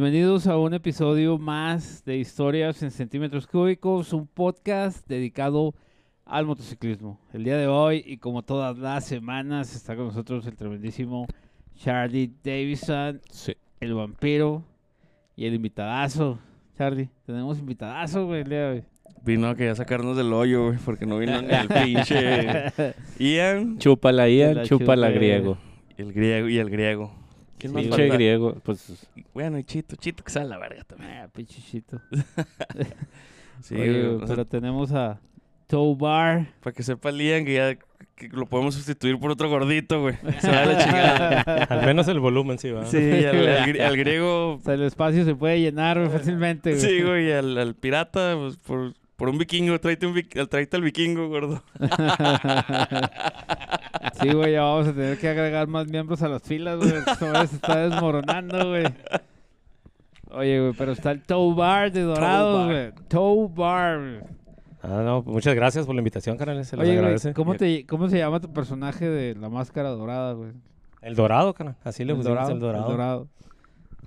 Bienvenidos a un episodio más de Historias en Centímetros Cúbicos, un podcast dedicado al motociclismo. El día de hoy, y como todas las semanas, está con nosotros el tremendísimo Charlie Davison, Sí. el vampiro y el invitadazo. Charlie, tenemos invitadazo, güey, el día de hoy. Vino a que sacarnos del hoyo, güey, porque no vino ni el pinche Ian, Chúpala Ian, la chúpala chupe. griego. el griego y el griego. ¿Quién más Pinche falta? griego, pues Bueno, y Chito, Chito que sale a la verga también. Ah, pinchichito. Sí, Oye, güey, pero tenemos a Tobar. para que sepa el Ian que ya que lo podemos sustituir por otro gordito, güey. Se va a la chingada. Al menos el volumen sí va. Sí, al, al gri- al griego, O sea, el espacio se puede llenar güey, fácilmente, güey. sí, güey, y al, al pirata, pues, por, por un vikingo, tráete, un, al- tráete al vikingo, gordo. Sí, güey, ya vamos a tener que agregar más miembros a las filas, güey. Esto se está desmoronando, güey. Oye, güey, pero está el Tow Bar de Dorados, güey. Tow Bar. güey. Ah, no, muchas gracias por la invitación, carnal. Se les Oye, güey, agradece. ¿cómo, te, ¿cómo se llama tu personaje de la máscara dorada, güey? El dorado, carnal. Así le El pusimos dorado. el dorado. El dorado.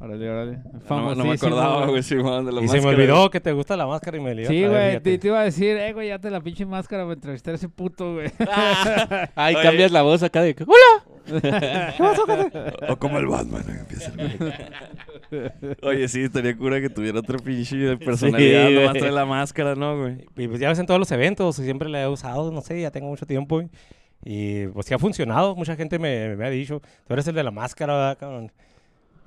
Órale, órale. No, no me Famosísimo, acordaba, güey, Simón, de la Y se me olvidó que te gusta la máscara y me lió. Sí, güey, te, te iba a decir, eh, güey, ya te la pinche máscara para entrevistar a ese puto, güey. Ay, Oye. cambias la voz acá de que, ¡Hola! O como el Batman, ¿no? empieza el- Oye, sí, estaría cura que tuviera otro pinche de personalidad, Sí, nomás trae la máscara, ¿no, güey? Y pues ya ves en todos los eventos, y siempre la he usado, no sé, ya tengo mucho tiempo. Y, y, pues sí ha funcionado, mucha gente me, me ha dicho, tú eres el de la máscara, ¿verdad, cabrón?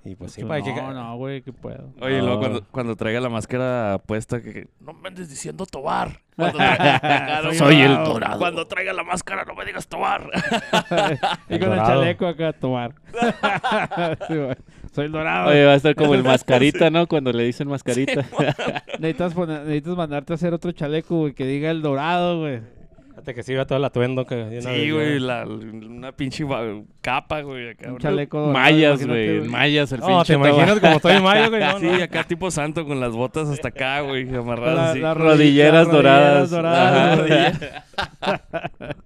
Y pues sí, para que... no, no, güey, qué puedo. Oye, No. luego cuando, cuando traiga la máscara puesta, que... No me andes diciendo Tobar. Cuando traiga- Soy Soy el dorado. Cuando traiga la máscara, no me digas Tobar. y El con el chaleco acá. Sí, güey. Soy el dorado. Oye, va a estar como el mascarita, ¿no? Cuando le dicen mascarita. Necesitas, poner- necesitas mandarte a hacer otro chaleco, güey, que diga el dorado, güey. Fíjate que sí va todo el atuendo. Que, Sí, güey, la, una pinche va- capa, güey. Acá, Un chaleco imagínate, güey. Mayas, el No, pinche te imaginas como estoy en mayo, güey. No, Sí, no. acá tipo santo con las botas hasta acá, güey, amarradas la- así. las Rodilleras las doradas. doradas, Ajá. güey.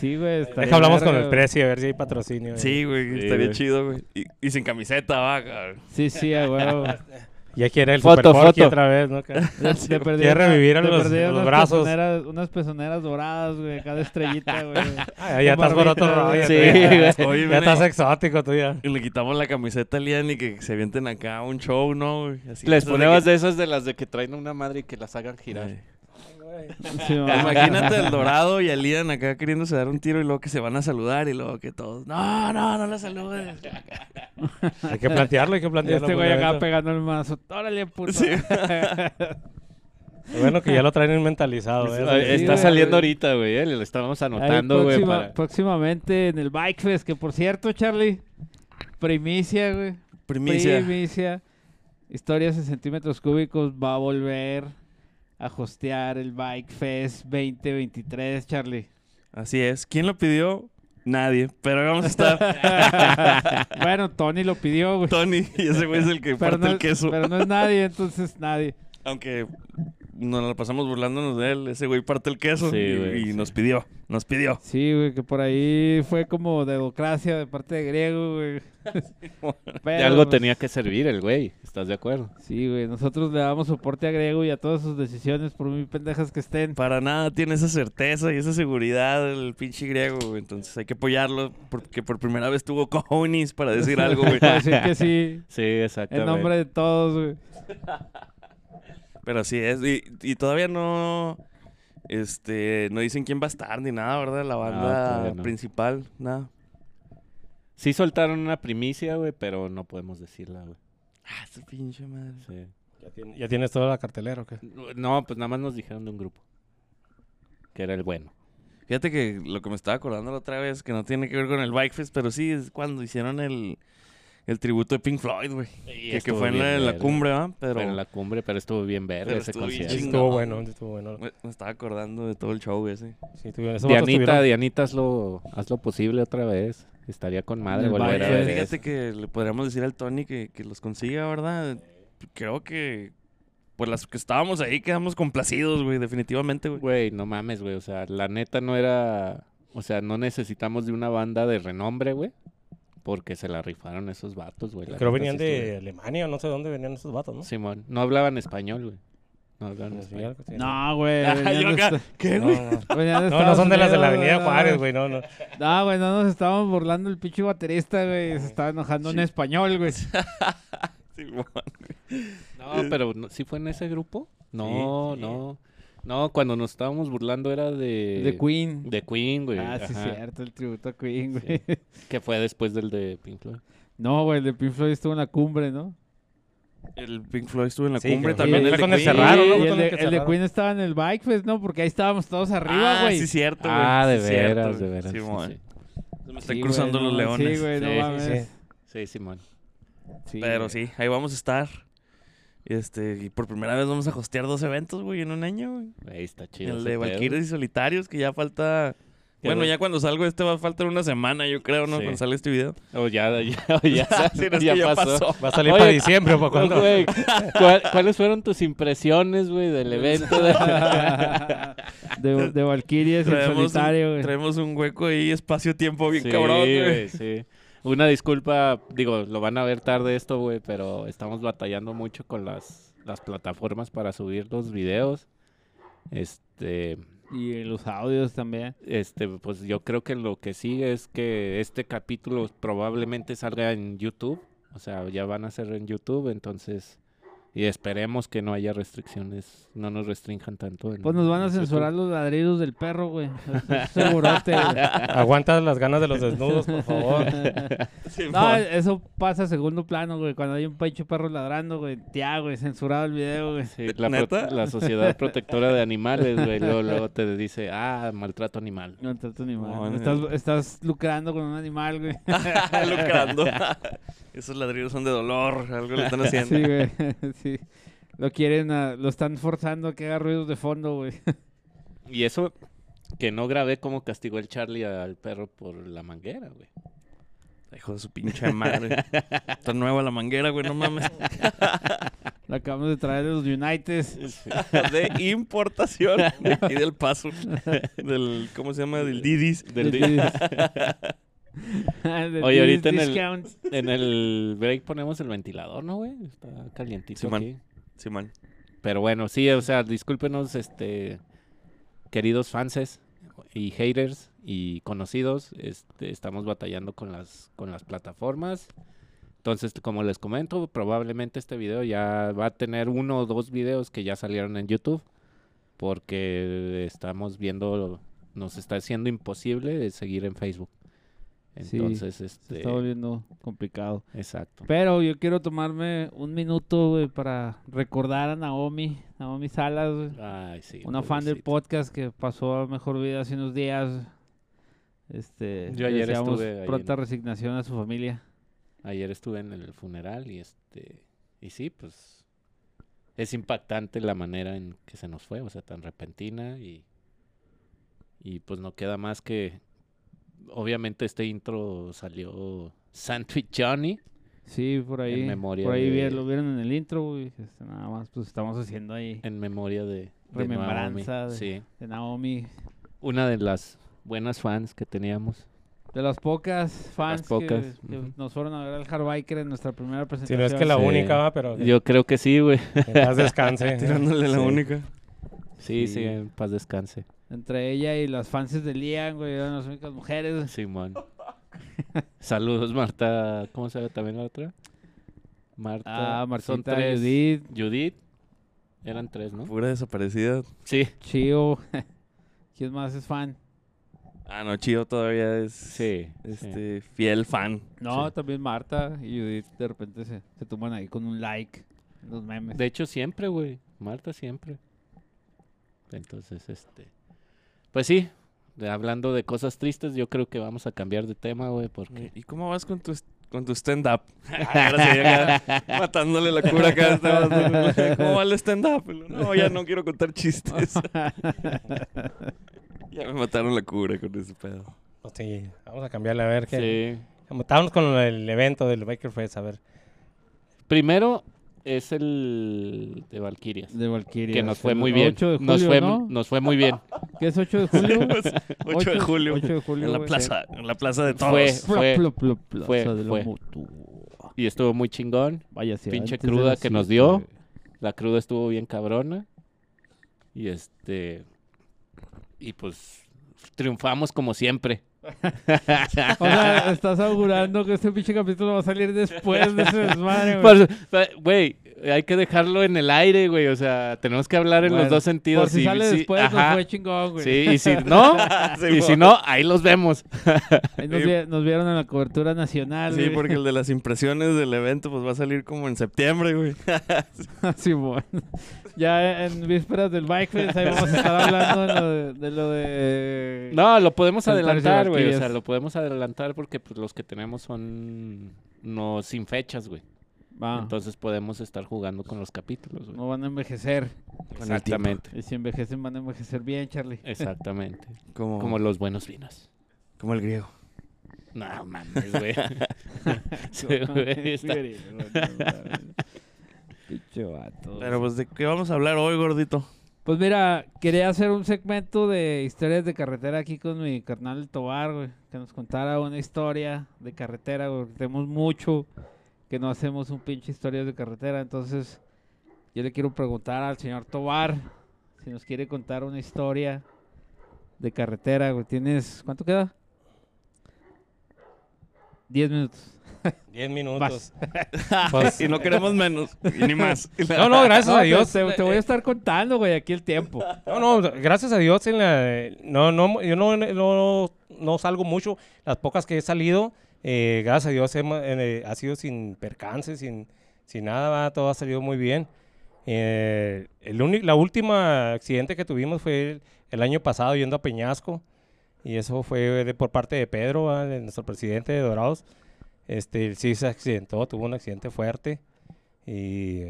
Sí, güey. Deja hablamos con el güey. precio, a ver si hay patrocinio. Sí, güey, Sí, estaría güey. chido, güey. Y, y sin camiseta, va, cabrón. Sí, sí, a huevo. Ya quiere el Foto, foto. otra vez, ¿no? Quiere revivir a los- unas brazos. pezoneras- unas pezoneras doradas, güey, cada estrellita, güey. Ah, ya estás por otro rollo. Sí, ya. güey. Oye, Ya viene- estás exótico tú ya. Y le quitamos la camiseta a Lian y que se avienten acá a un show, ¿no? güey? Así, Les ponemos que- de esas de las de que traen a una madre y que las hagan girar. Sí. Imagínate el dorado y a Lian acá queriéndose dar un tiro y luego que se van a saludar y luego que todos, no, no, no la saludes. Hay que plantearlo, hay que plantearlo. este güey acá evento. pegando el mazo. Órale, puto. Sí. Bueno, que ya lo traen mentalizado. ¿eh? Sí, Está güey. saliendo ahorita, güey. eh, Le estamos Ahí anotando, güey. próxima- para- Próximamente en el Bike Fest, que por cierto, Charlie, primicia, güey. Primicia. Primicia. Historias en centímetros cúbicos va a volver a hostear el Bike Fest 2023, Charlie. Así es. ¿Quién lo pidió? Nadie. Pero vamos a estar. bueno, Tony lo pidió, güey. Tony y ese güey es el que Pero parte no, el queso. pero no es nadie, entonces nadie. Aunque nos la pasamos burlándonos de él, ese güey parte el queso Sí, y, güey, y sí. nos pidió. Nos pidió. Sí, güey, que por ahí fue como democracia de parte de griego, güey. De algo pues, tenía que servir el güey. ¿Estás de acuerdo? Sí, güey, nosotros le damos soporte a griego y a todas sus decisiones, por muy pendejas que estén. Para nada tiene esa certeza y esa seguridad el pinche griego, güey. Entonces hay que apoyarlo porque por primera vez tuvo cojones para decir algo, güey. Para decir que sí, Sí, exactamente. en nombre de todos, güey. Pero así es. Y, y todavía no. Este. No dicen quién va a estar ni nada, ¿verdad? La banda no. principal, nada. Sí soltaron una primicia, güey, pero no podemos decirla, güey. Ah, esa pinche madre. Sí. ¿Ya, tien- ya tienes toda la cartelera o qué? No, pues nada más nos dijeron de un grupo. Que era el bueno. Fíjate que lo que me estaba acordando la otra vez, que no tiene que ver con el Bike Fest, pero sí es cuando hicieron el, el tributo de Pink Floyd, güey. Que, fue en la, en la cumbre, ¿va? Pero Fue en la cumbre, pero estuvo bien Pero ese concierto. Estuvo bueno, sí, estuvo bueno. me, me estaba acordando de todo el show ese. Sí, tuvieron- Dianita, tuvieron- Dianita, hazlo, hazlo posible otra vez. Estaría con madre volver a ver Fíjate eso. que le podríamos decir al Tony que, que los consiga, ¿verdad? Creo que pues las que estábamos ahí quedamos complacidos, güey, definitivamente, güey. Güey, no mames, güey. O sea, la neta no era... O sea, no necesitamos de una banda de renombre, güey. Porque se la rifaron esos vatos, güey. Creo neta, venían sí de estuvo- Alemania o no sé dónde venían esos vatos, ¿no? Simón, no hablaban español, güey. No hablaban Sí, español. No, güey. Ah, acá, esta- ¿Qué, No, güey? no. No, son de las de la Avenida Juárez, güey, no, no. No, güey, no nos estábamos burlando el pinche baterista, güey. Se estaba enojando en español, güey. Simón. No, pero ¿sí fue en ese grupo? No, sí. no. No, cuando nos estábamos burlando era de... De Queen. De Queen, güey. Ah, sí, ajá, cierto, el tributo a Queen, güey. Que fue después del de Pink Floyd. No, güey, el de Pink Floyd estuvo en la cumbre, ¿no? El Pink Floyd estuvo en la Sí, cumbre también. sí, el de Queen. el de, el. Queen estaba en el Bike Fest, ¿no? Porque ahí estábamos todos arriba, Ah, güey. sí, cierto, güey. Ah, de Sí, veras, de veras. sí, sí. Se me Sí, están cruzando no los leones. Sí, güey, no Sí, sí, mames. sí. Sí, Simón. Sí, Pero güey. sí, ahí vamos a estar. Este, y por primera vez vamos a hostear dos eventos, güey, en un año, güey. Ahí está chido. El de. Valkyries y Solitarios, que ya falta. Bueno, bueno. ya cuando salgo este va a faltar una semana, yo creo, ¿no? Sí. Cuando salga este video. O ya, ya, o ya, Sí, no, es ya que ya pasó. pasó. Va a salir Oye, para diciembre para cuándo. Güey, ¿cuál- ¿Cuáles fueron tus impresiones, güey, del evento? de- de, de Valkyries, Traemos solitario, un, güey. traemos un hueco ahí, espacio-tiempo bien Sí, cabrón, güey. güey, sí. Una disculpa, digo, lo van a ver tarde esto, güey, pero estamos batallando mucho con las, las plataformas para subir los videos. Este, Y los audios también. este, pues yo creo que lo que sigue es que este capítulo probablemente salga en YouTube. O sea, ya van a ser en YouTube, entonces... Y esperemos que no haya restricciones, no nos restrinjan tanto. en- Pues nos van a YouTube. censurar los ladridos del perro, güey. Segurote. Aguanta las ganas de los desnudos, por favor. No, eso pasa a segundo plano, güey. Cuando hay un pecho perro ladrando, güey. Tía, güey, censurado el video, güey. Sí, la, pro- ¿Neta? la Sociedad Protectora de Animales, güey, luego, luego te dice, ah, maltrato animal. No trato animal. No. estás, estás lucrando con un animal, güey. Lucrando. Esos ladrillos son de dolor, algo le están haciendo. Sí, güey. Sí. Lo quieren, a- lo están forzando a que haga ruidos de fondo, güey. Y eso que no grabé cómo castigó el Charlie al perro por la manguera, güey. Hijo de su pinche madre. Está nueva la manguera, güey, no mames. Lo acabamos de traer de los United. De importación. De aquí del paso. Del, ¿cómo se llama? Del Didis. Del De di- Didis. Oye, ahorita en el- discount. En el break ponemos el ventilador, ¿no, güey? Está calientito Sí, man. aquí. Sí, man. Pero bueno, sí, o sea, discúlpenos, este, queridos fanses y haters y conocidos, este, estamos batallando con las, con las plataformas. Entonces, como les comento, probablemente este video ya va a tener uno o dos videos que ya salieron en YouTube, porque estamos viendo, nos está haciendo imposible seguir en Facebook. Sí, Entonces, Se este, está volviendo complicado. exacto. Pero yo quiero tomarme un minuto, güey, para recordar a Naomi, Naomi Salas, güey. Ay, sí. Una fan del podcast que pasó a mejor vida hace unos días. Este, Yo ayer estuve pronta resignación a su familia. Ayer estuve en el funeral y este y sí, pues es impactante la manera en que se nos fue, o sea, tan repentina y y pues no queda más que obviamente este intro salió Sandwich Johnny. Sí, por ahí. memoria por ahí de- lo vieron en el intro, güey. Este, nada más, pues estamos haciendo ahí en memoria de, de Remembranza Naomi. de- Sí, de Naomi. una de las buenas fans que teníamos. De las pocas fans que- pocas, que, nos fueron a ver al Hardbiker en nuestra primera Si presentación. no es que la Sí. única, va, pero que Yo creo que sí, güey. en paz descanse. Tirándole la Sí. única. Sí, sí, Sí. en paz descanse. Entre ella y las fans de Liam, güey, eran las únicas mujeres. Simón. Saludos, Marta. ¿Cómo se llama también la otra? Marta. Ah, son Martita, tres. Judith, Judith. Eran tres, ¿no? Pura desaparecida. Sí, Chio. ¿Quién más es fan? Ah, no, Chío todavía es sí. sí. este fiel fan. No, Sí. también Marta y Judith de repente se, se toman ahí con un like en los memes. De hecho, siempre, güey. Marta siempre. Entonces, este. Pues sí. de- hablando de cosas tristes, yo creo que vamos a cambiar de tema, güey, porque. ¿Y cómo vas con tu, con tu stand-up? Ahora sí, acá, matándole la cura acá. este. ¿Cómo va el stand-up? No, ya no quiero contar chistes. ya me mataron la cura con ese pedo. Pues sí, vamos a cambiarle a ver qué. Sí. Estábamos con el evento del Baker Fest, a ver. Primero, es el de Valkyrias. De Valkyria. Que nos fue muy bien. 8 de julio, nos, fue, ¿no? nos fue muy bien. ¿Qué es 8 de julio? 8 de julio. 8 de julio. En la plaza, en la plaza de todos. Fue- Pla- pla- pla- plaza fue- de fue. Y estuvo muy chingón. Vaya, sí, Pinche cruda que nos dio. La cruda estuvo bien cabrona. Y este. Y pues triunfamos como siempre. O sea, estás augurando que este pinche capítulo va a salir después de ese desmadre, güey. Hay que dejarlo en el aire, güey. O sea, tenemos que hablar en Bueno, los dos sentidos. Por si y sale sí, después, ajá. nos fue chingón, güey. Sí, y si no, y si no, ahí los vemos. Ahí nos, vi- nos vieron en la cobertura nacional, Sí, güey. porque el de las impresiones del evento pues va a salir como en septiembre, güey. Simón. Ya en vísperas del Bike Fest, ahí vamos a estar hablando de lo de... de lo de- No, lo podemos adelantar, güey. O sea, lo podemos adelantar porque pues, los que tenemos son no sin fechas, güey. Entonces podemos estar jugando con los capítulos, güey. no van a envejecer. Exactamente. Y si envejecen, van a envejecer bien, Charlie. Exactamente. Como, Como los buenos vinos. como el griego. No mames, güey. Sí, güey, está- Pinche vato. Pero pues, ¿de qué vamos a hablar hoy, gordito? Pues mira, quería hacer un segmento de historias de carretera aquí con mi carnal Tobar, güey. Que nos contara una historia de carretera, güey. Tenemos mucho que no hacemos un pinche historias de carretera. Entonces, yo le quiero preguntar al señor Tobar si nos quiere contar una historia de carretera, güey. ¿Tienes. ¿Cuánto queda? Diez minutos. 10 minutos. Vas. Pues, y no queremos menos, y ni más. no, no, gracias No, a Dios. Te, te voy a estar contando, güey, aquí el tiempo. No, no, gracias a Dios en la, no, no, yo no, no, no salgo mucho. Las pocas que he salido, eh, gracias a Dios hemos- eh, ha sido sin percances, sin, sin nada, va, todo ha salido muy bien. Eh, el la última accidente que tuvimos fue el, el año pasado yendo a Peñasco y eso fue de, por parte de Pedro, va, de nuestro presidente de Dorados. Este, sí se accidentó, tuvo un accidente fuerte y,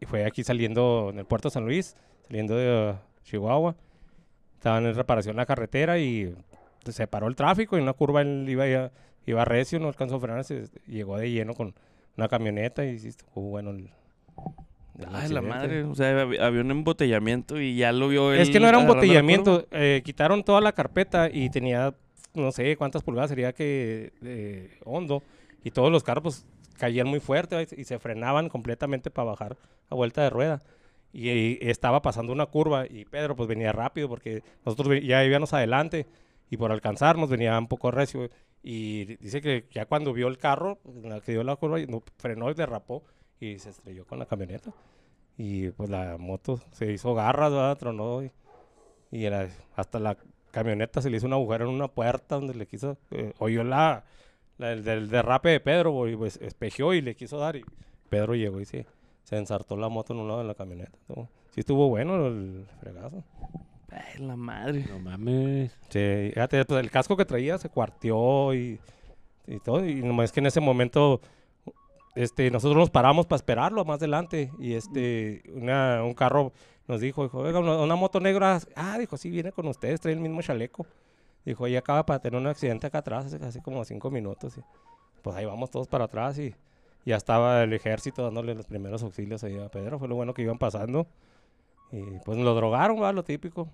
y fue aquí saliendo en el puerto de San Luis, saliendo de uh, Chihuahua. Estaban en reparación la carretera y se paró el tráfico y en una curva él iba, iba, iba recio, no alcanzó a frenar, se llegó de lleno con una camioneta y estuvo bueno el, Ay, la madre. O sea, hab- había un embotellamiento y ya lo vio él. Es que no era un agarrando la botellamiento, eh, quitaron toda la carpeta y tenía no sé cuántas pulgadas sería que eh, hondo y todos los carros pues, caían muy fuerte y se frenaban completamente para bajar a vuelta de rueda. Y, estaba pasando una curva y Pedro pues venía rápido porque nosotros ya íbamos adelante y por alcanzarnos venía un poco recio. Y dice que ya cuando vio el carro, que dio la curva, no, frenó y derrapó y se estrelló con la camioneta. Y pues la moto se hizo garras, ¿verdad? tronó y, y era- hasta la camioneta se le hizo un agujero en una puerta donde le quiso, eh, oyó la- el del derrape de Pedro, güey, pues espejeó y le quiso dar y Pedro llegó y se, se ensartó la moto en un lado de la camioneta. Sí estuvo bueno el fregazo. Ay, la madre. No mames. Sí, fíjate, pues, el casco que traía se cuarteó y, y todo. Y nomás que en ese momento este, nosotros nos paramos para esperarlo más adelante. Y este, una- un carro nos dijo, dijo, oiga, una, una moto negra. Ah, dijo, sí, viene con ustedes, trae el mismo chaleco. Dijo, ella acaba para tener un accidente acá atrás hace, hace como cinco minutos. Y, pues ahí vamos todos para atrás y ya estaba el ejército dándole los primeros auxilios ahí a Pedro. Fue lo bueno que iban pasando. Y pues lo drogaron, va, lo típico.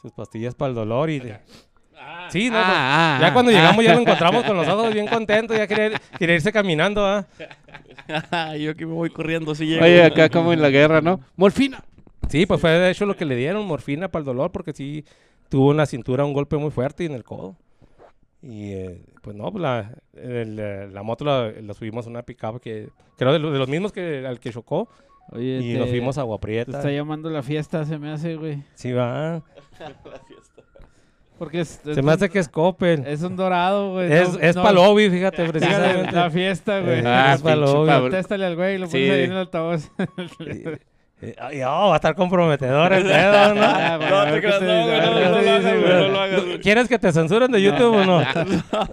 Sus pastillas para el dolor y... Sí, no, pues, Ah, ya ah, cuando ah. llegamos ya lo encontramos con los ojos bien contentos, ya quería, quería irse caminando, ¿ah? Yo aquí me voy corriendo, así llego. Oye, acá como en la guerra, ¿no? ¡Morfina! Sí, pues fue de hecho lo que le dieron, morfina para el dolor, porque sí tuvo en la cintura un golpe muy fuerte y en el codo. Y eh, pues no, pues la, el, eh, la moto la, la subimos a una pickup que creo de, lo- de los mismos que al que chocó Oye, y te- nos fuimos a Agua Te Prieta. está llamando la fiesta, se me hace, güey. Sí, va. Porque es, Se me hace que es Coppel. es un dorado, güey. Es, no- es no- fíjate, precisamente. la fiesta, güey. Ah, es pa' pinche lobby. Pablo. Contéstale al güey y lo Sí. pones ahí en el altavoz. Eh, ay, oh, va a estar comprometedor el dedo, ¿no? Ah, te creas, no, dice, güey, a no, ver qué no te lo dice, hagas, güey. güey, no lo hagas, güey. ¿Quieres que te censuren de YouTube o no?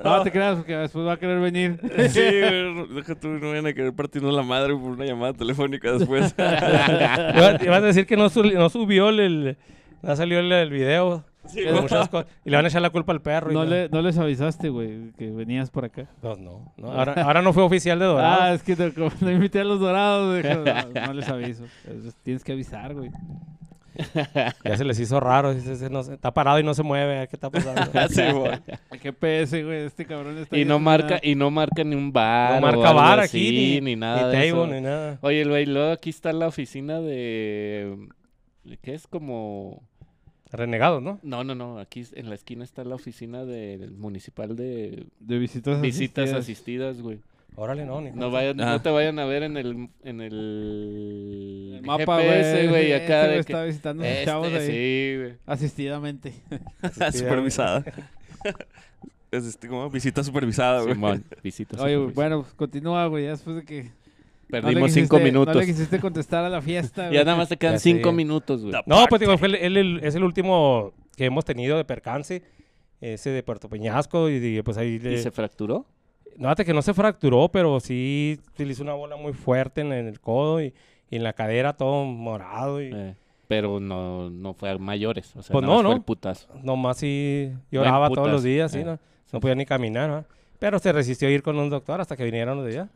No te creas, porque después va a querer venir. Sí, güey, deja tú, no vayan a querer partirnos la madre por una llamada telefónica después. Ibas a decir que no, su- no subió el, el- no salió el, el video. Sí, de güey. muchas cosas. Y le van a echar la culpa al perro. No, no. le, no les avisaste, güey, que venías por acá. No, no. Ahora, ahora no fue oficial de Dorado. Ah, es que te, como no invité a los dorados, güey, no, no les aviso. Entonces, tienes que avisar, güey. Ya se les hizo raro. no está parado y no se mueve. ¿Qué está pasando? Sí, güey. El GPS, güey, este cabrón está Y no marca, nada. y no marca ni un bar. no marca bar así, aquí, ni, ni, ni nada de table, eso. ni nada. Oye, güey, luego aquí está la oficina de. ¿Qué es como.? Renegados, ¿no? No, no, no. Aquí en la esquina está la oficina del municipal de De visitas visitas asistidas. güey. Órale, no, ni No, vayan, Ah. no te vayan a ver en el, en el, El mapa, GPS, güey, Este acá güey de está que, visitando a este, chavos ahí. sí, güey. Asistidamente. Supervisada. Es este, como visita supervisada, güey. Simón, visitas. Oye, bueno, pues continúa, güey, ya después de que... no Perdimos cinco minutos. No le quisiste contestar a la fiesta, ya nada más te quedan Ya cinco sé. minutos, güey. No, pues digo, fue el- el- el- es el último que hemos tenido de percance. Ese de Puerto Peñasco. Y, y, pues ahí ¿Y le... se fracturó? No, hasta que no se fracturó, pero sí hizo una bola muy fuerte en, en el codo y, y en la cadera todo morado. Y Eh, pero no, no fue a mayores. O sea, Pues nada no, más fue ¿no? el putazo. nomás sí lloraba todos los días, sí, eh. no, no podía ni caminar, ¿va? Pero se resistió a ir con un doctor hasta que vinieron los de allá.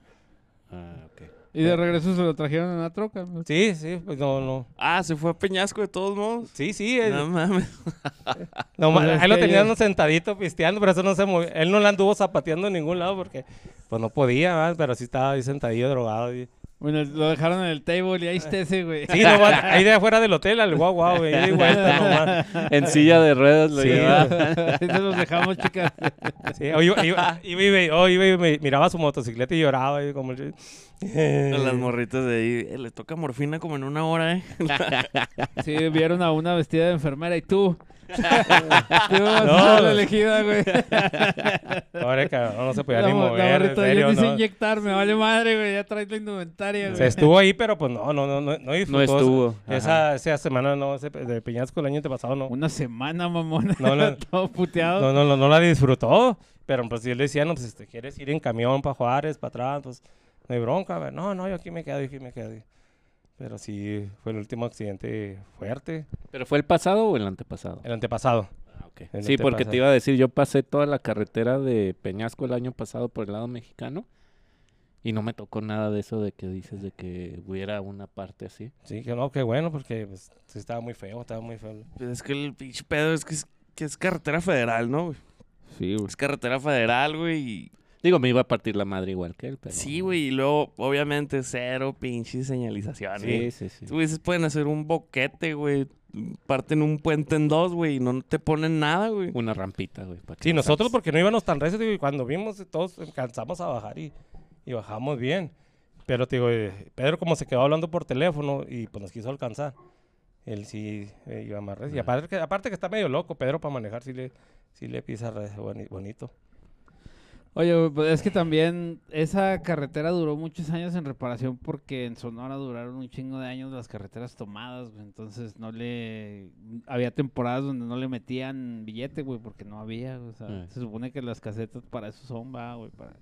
Ah, ok. Y de regreso se lo trajeron en una troca. Sí, sí, pues no, no. Ah, se fue a Peñasco de todos modos. Sí, sí, él- No mames. nomás- Pues es ahí lo que tenían ellos- sentadito pisteando, pero eso no se movió. Él no la anduvo zapateando en ningún lado porque pues no podía, ¿va? pero sí estaba ahí sentadillo drogado. y- Bueno, lo dejaron en el table y ahí está ese, güey. Sí, nomás, ahí de afuera del hotel, al guau guau, güey, nomás. En silla de ruedas lo Sí, llevaba. Ahí se los dejamos, chicas. Sí, o iba, iba- iba y ve- o iba y me- miraba su motocicleta y lloraba. Y como, las morritas de ahí. eh, le toca morfina como en una hora, ¿eh? Sí, vieron a una vestida de enfermera y tú. Tú vas No, a ser la elegida, güey. Pobre cabrón, no se podía La, ni mo- la mover, en serio, yo ¿no? inyectar, me vale madre, güey. Ya traes la indumentaria, güey. Se estuvo ahí, pero pues no, no, no, no, no disfrutó. No estuvo. Esa, esa semana no, ese, de Peñasco el año antepasado no. Una semana, mamón. No, no. Todo puteado. No, no, no, no la disfrutó. Pero pues si él decía, no, pues si te quieres ir en camión para Juárez, para atrás, pues no hay bronca. güey. No, no, yo aquí me quedo, yo aquí me quedo. Pero sí, fue el último accidente fuerte. ¿Pero fue el pasado o el antepasado? El antepasado. Ah, ok. el Sí, porque te iba a decir, yo pasé toda la carretera de Peñasco el año pasado por el lado mexicano y no me tocó nada de eso de que dices de que hubiera una parte así. Sí, que no, qué bueno, porque pues, sí estaba muy feo, estaba muy feo. Pues es que el pinche pedo es que es, que es carretera federal, ¿no, güey? Sí, güey. Es carretera federal, güey. y- Digo, me iba a partir la madre igual que él, pero... Sí, güey. Y luego, obviamente, cero pinche señalización, Sí, güey. sí, sí. Tú dices, pueden hacer un boquete, güey. Parten un puente en dos, güey, y no te ponen nada, güey. Una rampita, güey. para que Sí, nosotros porque no íbamos tan recio, digo, y cuando vimos todos alcanzamos a bajar y, y bajamos bien. Pero te digo, eh, Pedro como se quedó hablando por teléfono y pues nos quiso alcanzar. Él sí eh, iba más recio. Y aparte que, aparte que está medio loco, Pedro para manejar sí le, sí le pisa re- boni- bonito. Oye, pues es que también esa carretera duró muchos años en reparación porque en Sonora duraron un chingo de años las carreteras tomadas, güey. Entonces no le... Había temporadas donde no le metían billete, güey, porque no había, O sea, Eh. se supone que las casetas para eso son, va, güey, para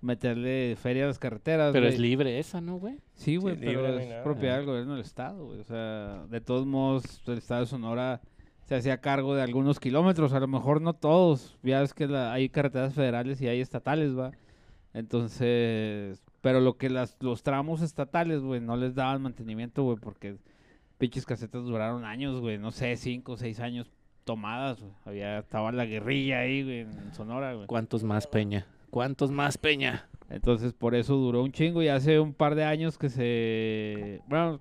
meterle feria a las carreteras, Pero es libre esa, ¿no, güey? Sí, güey, libre, pero es propiedad del gobierno del estado, güey. O sea, de todos modos, el estado de Sonora se hacía cargo de algunos kilómetros, a lo mejor no todos. Ya ves que la- hay carreteras federales y hay estatales, va. Entonces, pero lo que las, los tramos estatales, güey, no les daban mantenimiento, güey, porque pinches casetas duraron años, güey, no sé, cinco o seis años tomadas, güey. Había, estaba la guerrilla ahí, güey, en Sonora, güey. ¿Cuántos más, Peña? ¿Cuántos más, Peña? Entonces, por eso duró un chingo y hace un par de años que se... Bueno,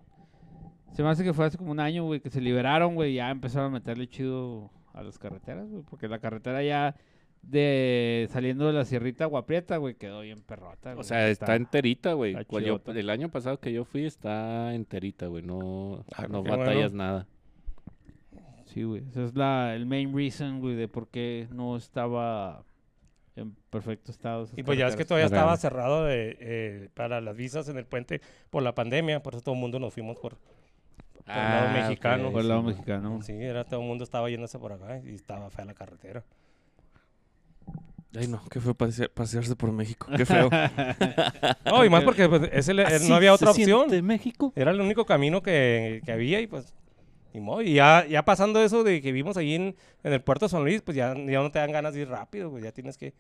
se me hace que fue hace como un año, güey, que se liberaron, güey, y ya empezaron a meterle chido a las carreteras, güey, porque la carretera ya de saliendo de la Sierrita Guaprieta, güey, quedó bien perrota, O güey, sea, está enterita, güey. yo-. El año pasado que yo fui está enterita, güey. No, Ah, no batallas bueno. nada. Sí, güey, ese es la, el main reason, güey, de por qué no estaba en perfecto estado. Y pues ya es que todavía estaba cerrado de, eh, para las visas en el puente por la pandemia, por eso todo el mundo nos fuimos por... el lado mexicano. Por el lado mexicano. Sí, era todo el mundo estaba yéndose por acá y estaba fea la carretera. Ay, no, qué feo pasear- pasearse por México. Qué feo. No, y más porque pues, ese le- no había otra opción. de México? Era el único camino que, que había y pues Y, mo- y ya, ya pasando eso de que vimos ahí en, en el puerto de San Luis, pues ya, ya no te dan ganas de ir rápido, pues ya tienes que,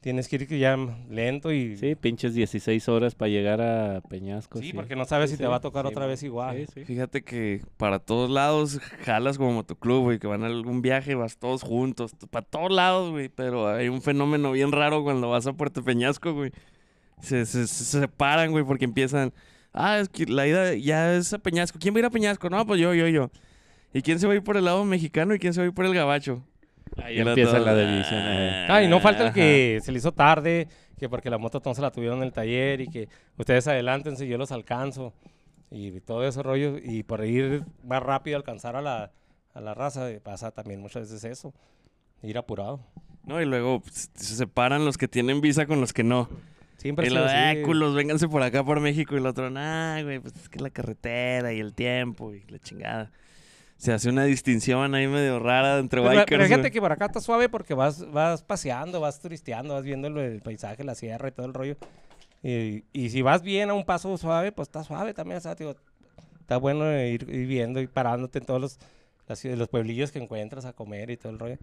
tienes que ir ya lento y... Sí, pinches 16 horas para llegar a Peñasco. Sí, porque no sabes Sí, si te sí, va a tocar sí, otra vez igual. Sí, sí. Fíjate que para todos lados jalas como motoclub, güey, que van a algún viaje, vas todos juntos, para todos lados, güey, pero hay un fenómeno bien raro cuando vas a Puerto Peñasco, güey. Se, se, se separan, güey, porque empiezan, ah, es que la ida ya es a Peñasco. ¿Quién va a ir a Peñasco? No, pues yo, yo, yo. ¿Y quién se va a ir por el lado mexicano y quién se va a ir por el gabacho? Ahí empieza la división. eh. Ah, y no falta el Ajá. que se le hizo tarde, que porque la moto no se la tuvieron en el taller y que ustedes adelántense, yo los alcanzo. Y todo ese rollo. Y por ir más rápido alcanzar a la, a la raza, eh, pasa también muchas veces eso. Ir apurado. No, y luego pues, se separan los que tienen visa con los que no. Siempre Y ha sido lo, así. culos, vénganse por acá por México. Y el otro, nah, güey, pues es que la carretera y el tiempo y la chingada. Se hace una distinción ahí medio rara entre Pero, bikers. pero fíjate que por acá está suave porque vas, vas paseando, vas turisteando, vas viendo el paisaje, la sierra y todo el rollo. Y, y si vas bien a un paso suave, pues está suave también. O sea, digo, está bueno ir, ir viendo y parándote en todos los, las los pueblillos que encuentras a comer y todo el rollo.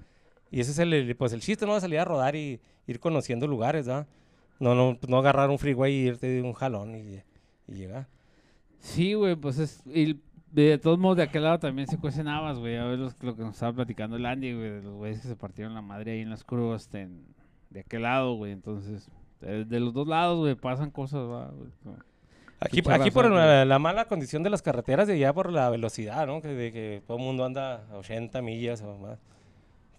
Y ese es el, el- pues el chiste, ¿no? De salir a rodar y ir conociendo lugares, ¿verdad? No, no, no agarrar un freeway y irte de un jalón y, y llegar. Sí, güey, pues es. Y de todos modos, de aquel lado también se cuecen habas, güey. A ver los- lo que nos estaba platicando el Andy, güey, de los güeyes que se partieron la madre ahí en las curvas de, de aquel lado, güey. Entonces, de, de los dos lados, güey, pasan cosas, güey. Aquí, Mucha aquí por la, la mala condición de las carreteras y allá por la velocidad, ¿no? Que, de que todo el mundo anda a 80 millas o más.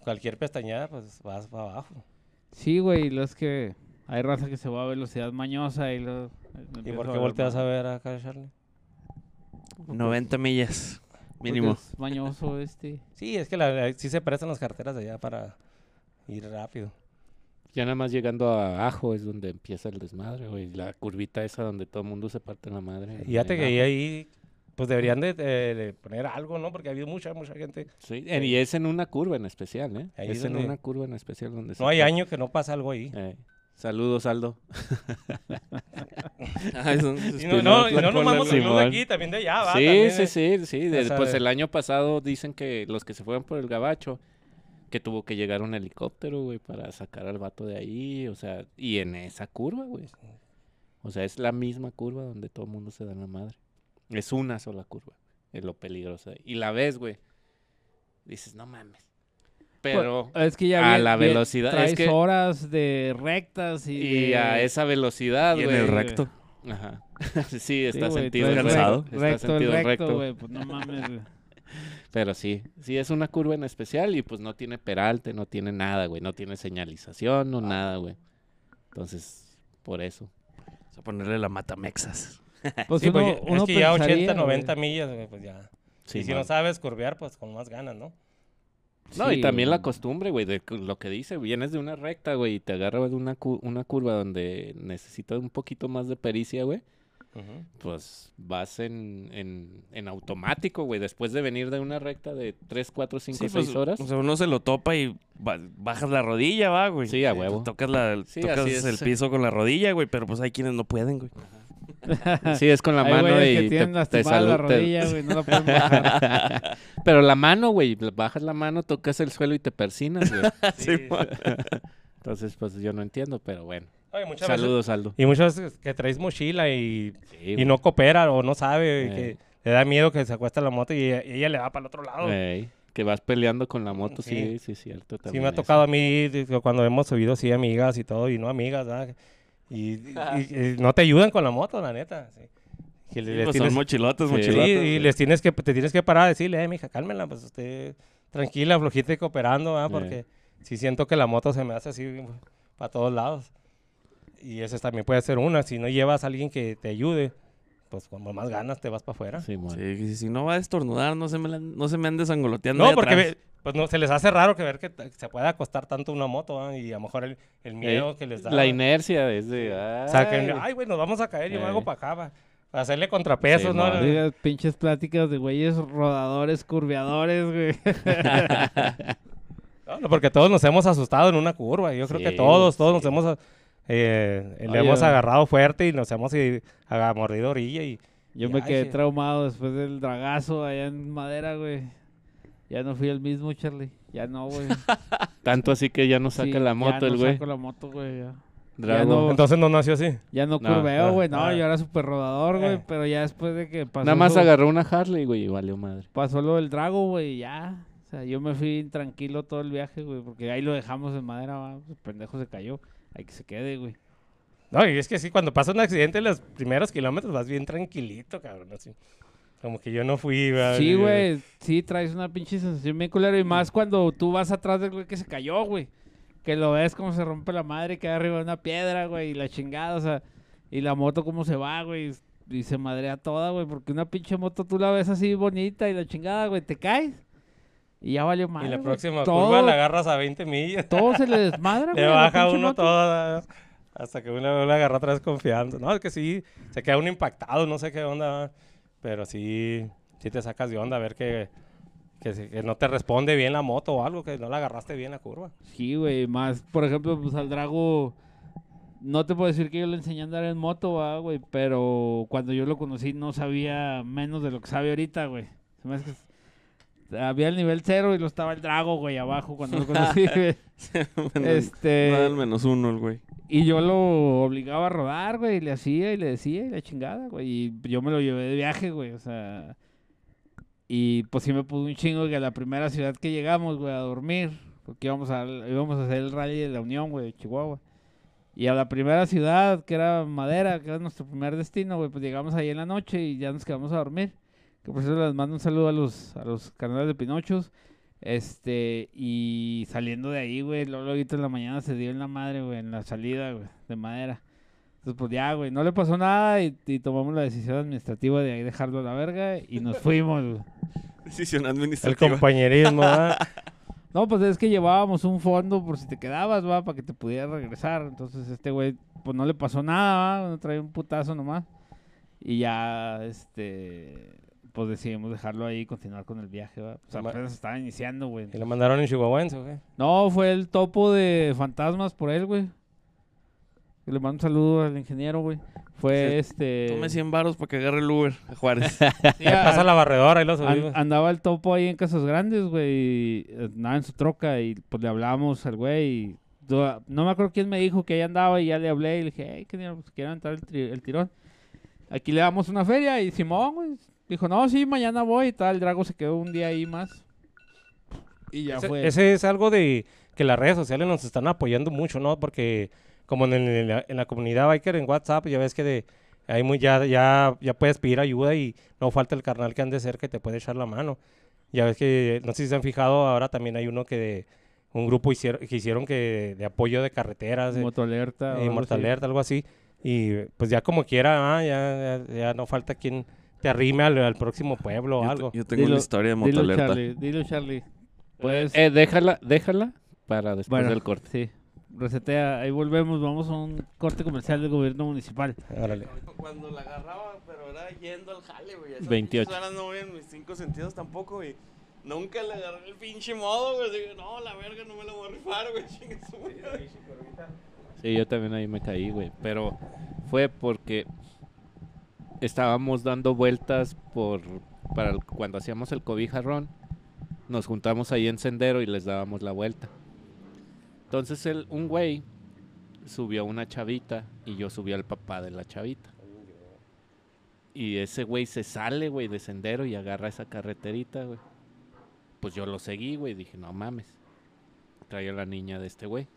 Cualquier pestañada, pues vas para abajo. Sí, güey, y lo es que hay raza que se va a velocidad mañosa y lo. ¿Y por qué volteas a ver acá, Charlie? 90 millas, mínimo. Es mañoso este. Sí, es que la, la- sí se prestan las carreteras de allá para ir rápido. Ya nada más llegando a Ajo es donde empieza el desmadre, güey. La curvita esa donde todo el mundo se parte la madre. Y ya te que ahí, pues deberían de, de- de poner algo, ¿no? Porque ha habido mucha, mucha gente. Sí, y es en una curva en especial, ¿eh? Ahí es en una curva en especial donde se No hay parte. año que no pase algo ahí. Eh, Saludos, Aldo. Y no, no, y no nomás Simón. aquí, también de allá, ¿va? sí, También, sí, eh. sí, sí. de- pues el año pasado dicen que los que se fueron por el gabacho, que tuvo que llegar un helicóptero, güey, para sacar al vato de ahí, o sea, y en esa curva, güey. O sea, es la misma curva donde todo el mundo se da la madre. Es una sola curva, es lo peligroso. Y la ves, güey, dices, no mames. Pero... Pues, es que ya a la velocidad, es Traes que- horas de rectas y. Y de- a esa velocidad, Y en el recto. Ajá. sí, está sentido cansado. recto. Recto, Está sentido el recto. Pues no mames, güey. Pero sí, sí es una curva en especial y pues no tiene peralte, no tiene nada, güey. No tiene señalización, no nada, güey. Entonces, por eso. Vamos a ponerle la matamexas. Pues Sí, uno, es que ya 80, pensaría, güey. 90 millas, güey, pues ya. Sí, y si no sabes curvear, pues con más ganas, ¿no? No, y también la costumbre, güey, de lo que dice, vienes de una recta, güey, y te agarras de una, cu- una curva donde necesitas un poquito más de pericia, güey. Pues vas en, en, en automático, güey, después de venir de una recta de 3, 4, 5, Sí, 6 pues, horas. O sea, uno se lo topa y ba- bajas la rodilla, va, güey. Sí, a huevo. Tocas, la, Sí, tocas el piso con la rodilla, güey, pero pues hay quienes no pueden, güey. Sí, es con la Hay mano güeyes y que te, tienen te lastimada la salu- te- rodilla, güey. No la pueden bajar. Pero la mano, güey, bajas la mano, tocas el suelo y te persinas, güey. Sí. Entonces, pues yo no entiendo, pero bueno. Oye, muchas veces- Saludos, Aldo. y muchas veces que traes mochila y, Sí, y güey. no coopera o no sabe, Eh. que le da miedo que se acuesta la moto y ella, y ella le va para el otro lado. Ey, que vas peleando con la moto, sí, Sí. sí, cierto. Sí, también me ha eso. tocado a mí digo, cuando hemos subido, sí, amigas y todo, y no amigas, ¿verdad? Y, y- y- y no te ayudan con la moto, la neta. Sí. Sí, les pues tienes- son mochilotes. Sí, mochilotes. y les tienes que, te tienes que parar a decirle, eh, mija, cálmela, pues usted tranquila, flojita y cooperando, ¿verdad? Sí. Porque sí siento que la moto se me hace así para todos lados. Y eso también puede ser una. Si no llevas a alguien que te ayude, pues con más ganas te vas para afuera. Sí, bueno. Sí, que si no va a estornudar, no se me, la- no se me ande sangoloteando. No, porque atrás. Pues no, se les hace raro que ver que se pueda acostar tanto una moto ¿ah? y a lo mejor el, el miedo que les da. Eh, La inercia es de... O sea, que, ay, ay, güey, nos vamos a caer y yo me Eh. hago para acá, va. Para hacerle contrapesos, Sí, ¿no? Digas, pinches pláticas de güeyes rodadores, curveadores, güey. No, no, porque todos nos hemos asustado en una curva. Yo creo que todos, todos nos hemos... eh, le hemos agarrado fuerte y nos hemos eh, mordido orilla y... Yo Y me ay, quedé sí. traumado después del dragazo allá en Madera, güey. Ya no fui el mismo, Charlie. Ya no, güey. Tanto así que ya no saca Sí, la ya moto no el güey. saco la moto, güey. Ya, no- Entonces no nació así. Ya no No, curveo, güey. No, yo era súper rodador, güey. Eh. Pero ya después de que pasó, Nada más eso- agarró una Harley, güey, y valió madre. pasó lo del drago, güey. Ya. O sea, yo me fui tranquilo todo el viaje, güey. Porque ahí lo dejamos en Madera, va. El pendejo se cayó. Hay que se quede, güey. No, y es que sí, cuando pasa un accidente, los primeros kilómetros vas bien tranquilito, cabrón, así. Como que yo no fui, ¿verdad? Sí, güey. Sí, traes una pinche sensación bien culera. Y más cuando tú vas atrás del güey que se cayó, güey. Que lo ves como se rompe la madre y queda arriba de una piedra, güey. Y la chingada, o sea. Y la moto cómo se va, güey. Y se madrea toda, güey. Porque una pinche moto tú la ves así bonita y la chingada, güey. Te caes. Y ya valió Y madre. la próxima todo, curva la agarras a 20 millas. Todo se le desmadra, güey. Le la baja uno moto. todo. Hasta que uno le agarra otra vez confianza. No, es que sí, se queda uno impactado, no sé qué onda. Pero sí, sí te sacas de onda a ver que, que, no te responde bien la moto o algo, que no la agarraste bien la curva. Sí, güey, más, por ejemplo, pues al Drago, no te puedo decir que yo le enseñé a andar en moto, va, güey, pero cuando yo lo conocí no sabía menos de lo que sabe ahorita, güey. Se me hace que había el nivel cero y lo estaba el Drago, güey, abajo cuando lo conocí, güey. Este- Nada, al menos uno, el güey. Y yo lo obligaba a rodar, güey, y le hacía y le decía y la chingada, güey. Y yo me lo llevé de viaje, güey, o sea. Y pues sí me pudo un chingo que a la primera ciudad que llegamos, güey, a dormir, porque íbamos a, íbamos a hacer el rally de la Unión, güey, de Chihuahua. Y a la primera ciudad, que era Madera, que era nuestro primer destino, güey, pues llegamos ahí en la noche y ya nos quedamos a dormir. Que por eso les mando un saludo a los, a los canales de Pinochos. Este, y saliendo de ahí, güey, luego luego en la mañana se dio en la madre, güey, en la salida, güey, de madera. Entonces, pues ya, güey, no le pasó nada y, y tomamos la decisión administrativa de ahí dejarlo a la verga y nos fuimos, güey. Decisión El administrativa. compañerismo, ¿verdad? No, pues es que llevábamos un fondo por si te quedabas, va, para que te pudieras regresar. Entonces, este güey, pues no le pasó nada, va, no traía un putazo nomás. Y ya, este, pues decidimos dejarlo ahí y continuar con el viaje, va. Pues apenas estaba iniciando, güey. ¿Y lo mandaron en Chihuahuense qué? No, fue el topo de fantasmas por él, güey. Le mando un saludo al ingeniero, güey. Fue Sí, este. Tome 100 varos para que agarre el Uber a Juárez. Sí, pasa la barredora y lo an- subimos. andaba el topo ahí en Casas Grandes, güey. y Andaba en su troca y pues le hablábamos al güey. Y no me acuerdo quién me dijo que ahí andaba y ya le hablé y le dije, hey, que pues, quiero entrar el tirón. Aquí le damos una feria y Simón, güey. Dijo, no, sí, mañana voy y tal. El Drago se quedó un día ahí más. Y ya ese, fue. ese es algo de que las redes sociales nos están apoyando mucho, ¿no? Porque como en, el- en la, en la comunidad biker en WhatsApp, ya ves que de, hay muy, ya, ya, ya puedes pedir ayuda y no falta el carnal que ande cerca y te puede echar la mano. Ya ves que, no sé si se han fijado, ahora también hay uno que de, un grupo hicieron, que hicieron que de apoyo de carreteras, o eh, algo algo así. Y pues ya como quiera, ah, ya, ya, ya no falta quien te arrime al, al próximo pueblo o Yo, algo. yo tengo Dilo- una historia de así. Dilo. Charlie. Dilo, Charlie. Pues, Eh, déjala, déjala para después bueno, del corte. Sí. Resetea. Ahí volvemos. Vamos a un corte comercial del gobierno municipal. Órale. Cuando la agarraba, pero era yendo al jale, güey. Esas 28. pinches horas no voy en mis cinco sentidos tampoco, güey. Nunca le agarré el pinche modo, güey. Digo, no, la verga, no me la voy a rifar, güey. Sí, yo también ahí me caí, güey. Pero fue porque estábamos dando vueltas por para cuando hacíamos el cobijarrón. Nos juntamos ahí en sendero y les dábamos la vuelta. Entonces el, un güey subió a una chavita y yo subí al papá de la chavita. Y ese güey se sale, güey, de sendero y agarra esa carreterita, güey. Pues yo lo seguí, güey. Dije, no mames. Traía la niña de este güey.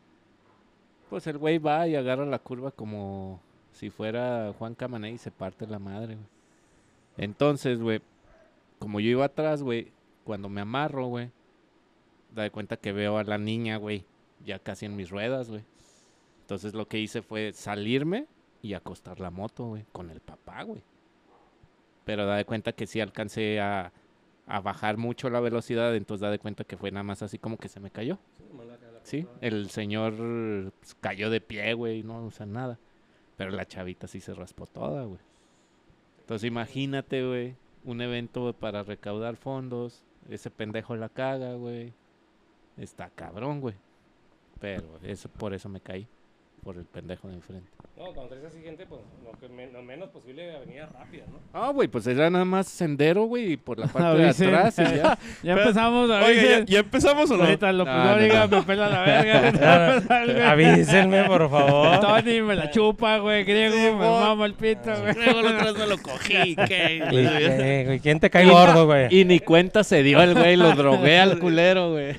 Pues el güey va y agarra la curva como si fuera Juan Camané y se parte la madre, güey. Entonces, güey, como yo iba atrás, güey, cuando me amarro, güey, da de cuenta que veo a la niña, güey, ya casi en mis ruedas, güey. Entonces lo que hice fue salirme y acostar la moto, güey, con el papá, güey. Pero da de cuenta que sí alcancé a, a bajar mucho la velocidad, entonces da de cuenta que fue nada más así como que se me cayó. Sí, el señor pues, cayó de pie, güey, no usa nada. Pero la chavita sí se raspó toda, güey. Entonces imagínate, güey, un evento para recaudar fondos. Ese pendejo la caga, güey. Está cabrón, güey. Pero eso, por eso me caí. Por el pendejo de enfrente. No, cuando traes así gente, pues lo, que me- lo menos posible avenida rápida, ¿no? Ah, güey, pues era nada más sendero, güey, y por la parte de atrás y ya. Ya empezamos, Oiga, ¿ya, empezamos o no? Ahorita lo No, primero no, diga, no. me pela la verga. Avísenme, por favor. Tony me la chupa, güey. Griego, me mama el pito, güey. Luego la otra vez me lo cogí. ¿Y ¿qué? ¿Quién te cae gordo, güey? Y ni cuenta se dio el güey, lo drogué al culero, güey.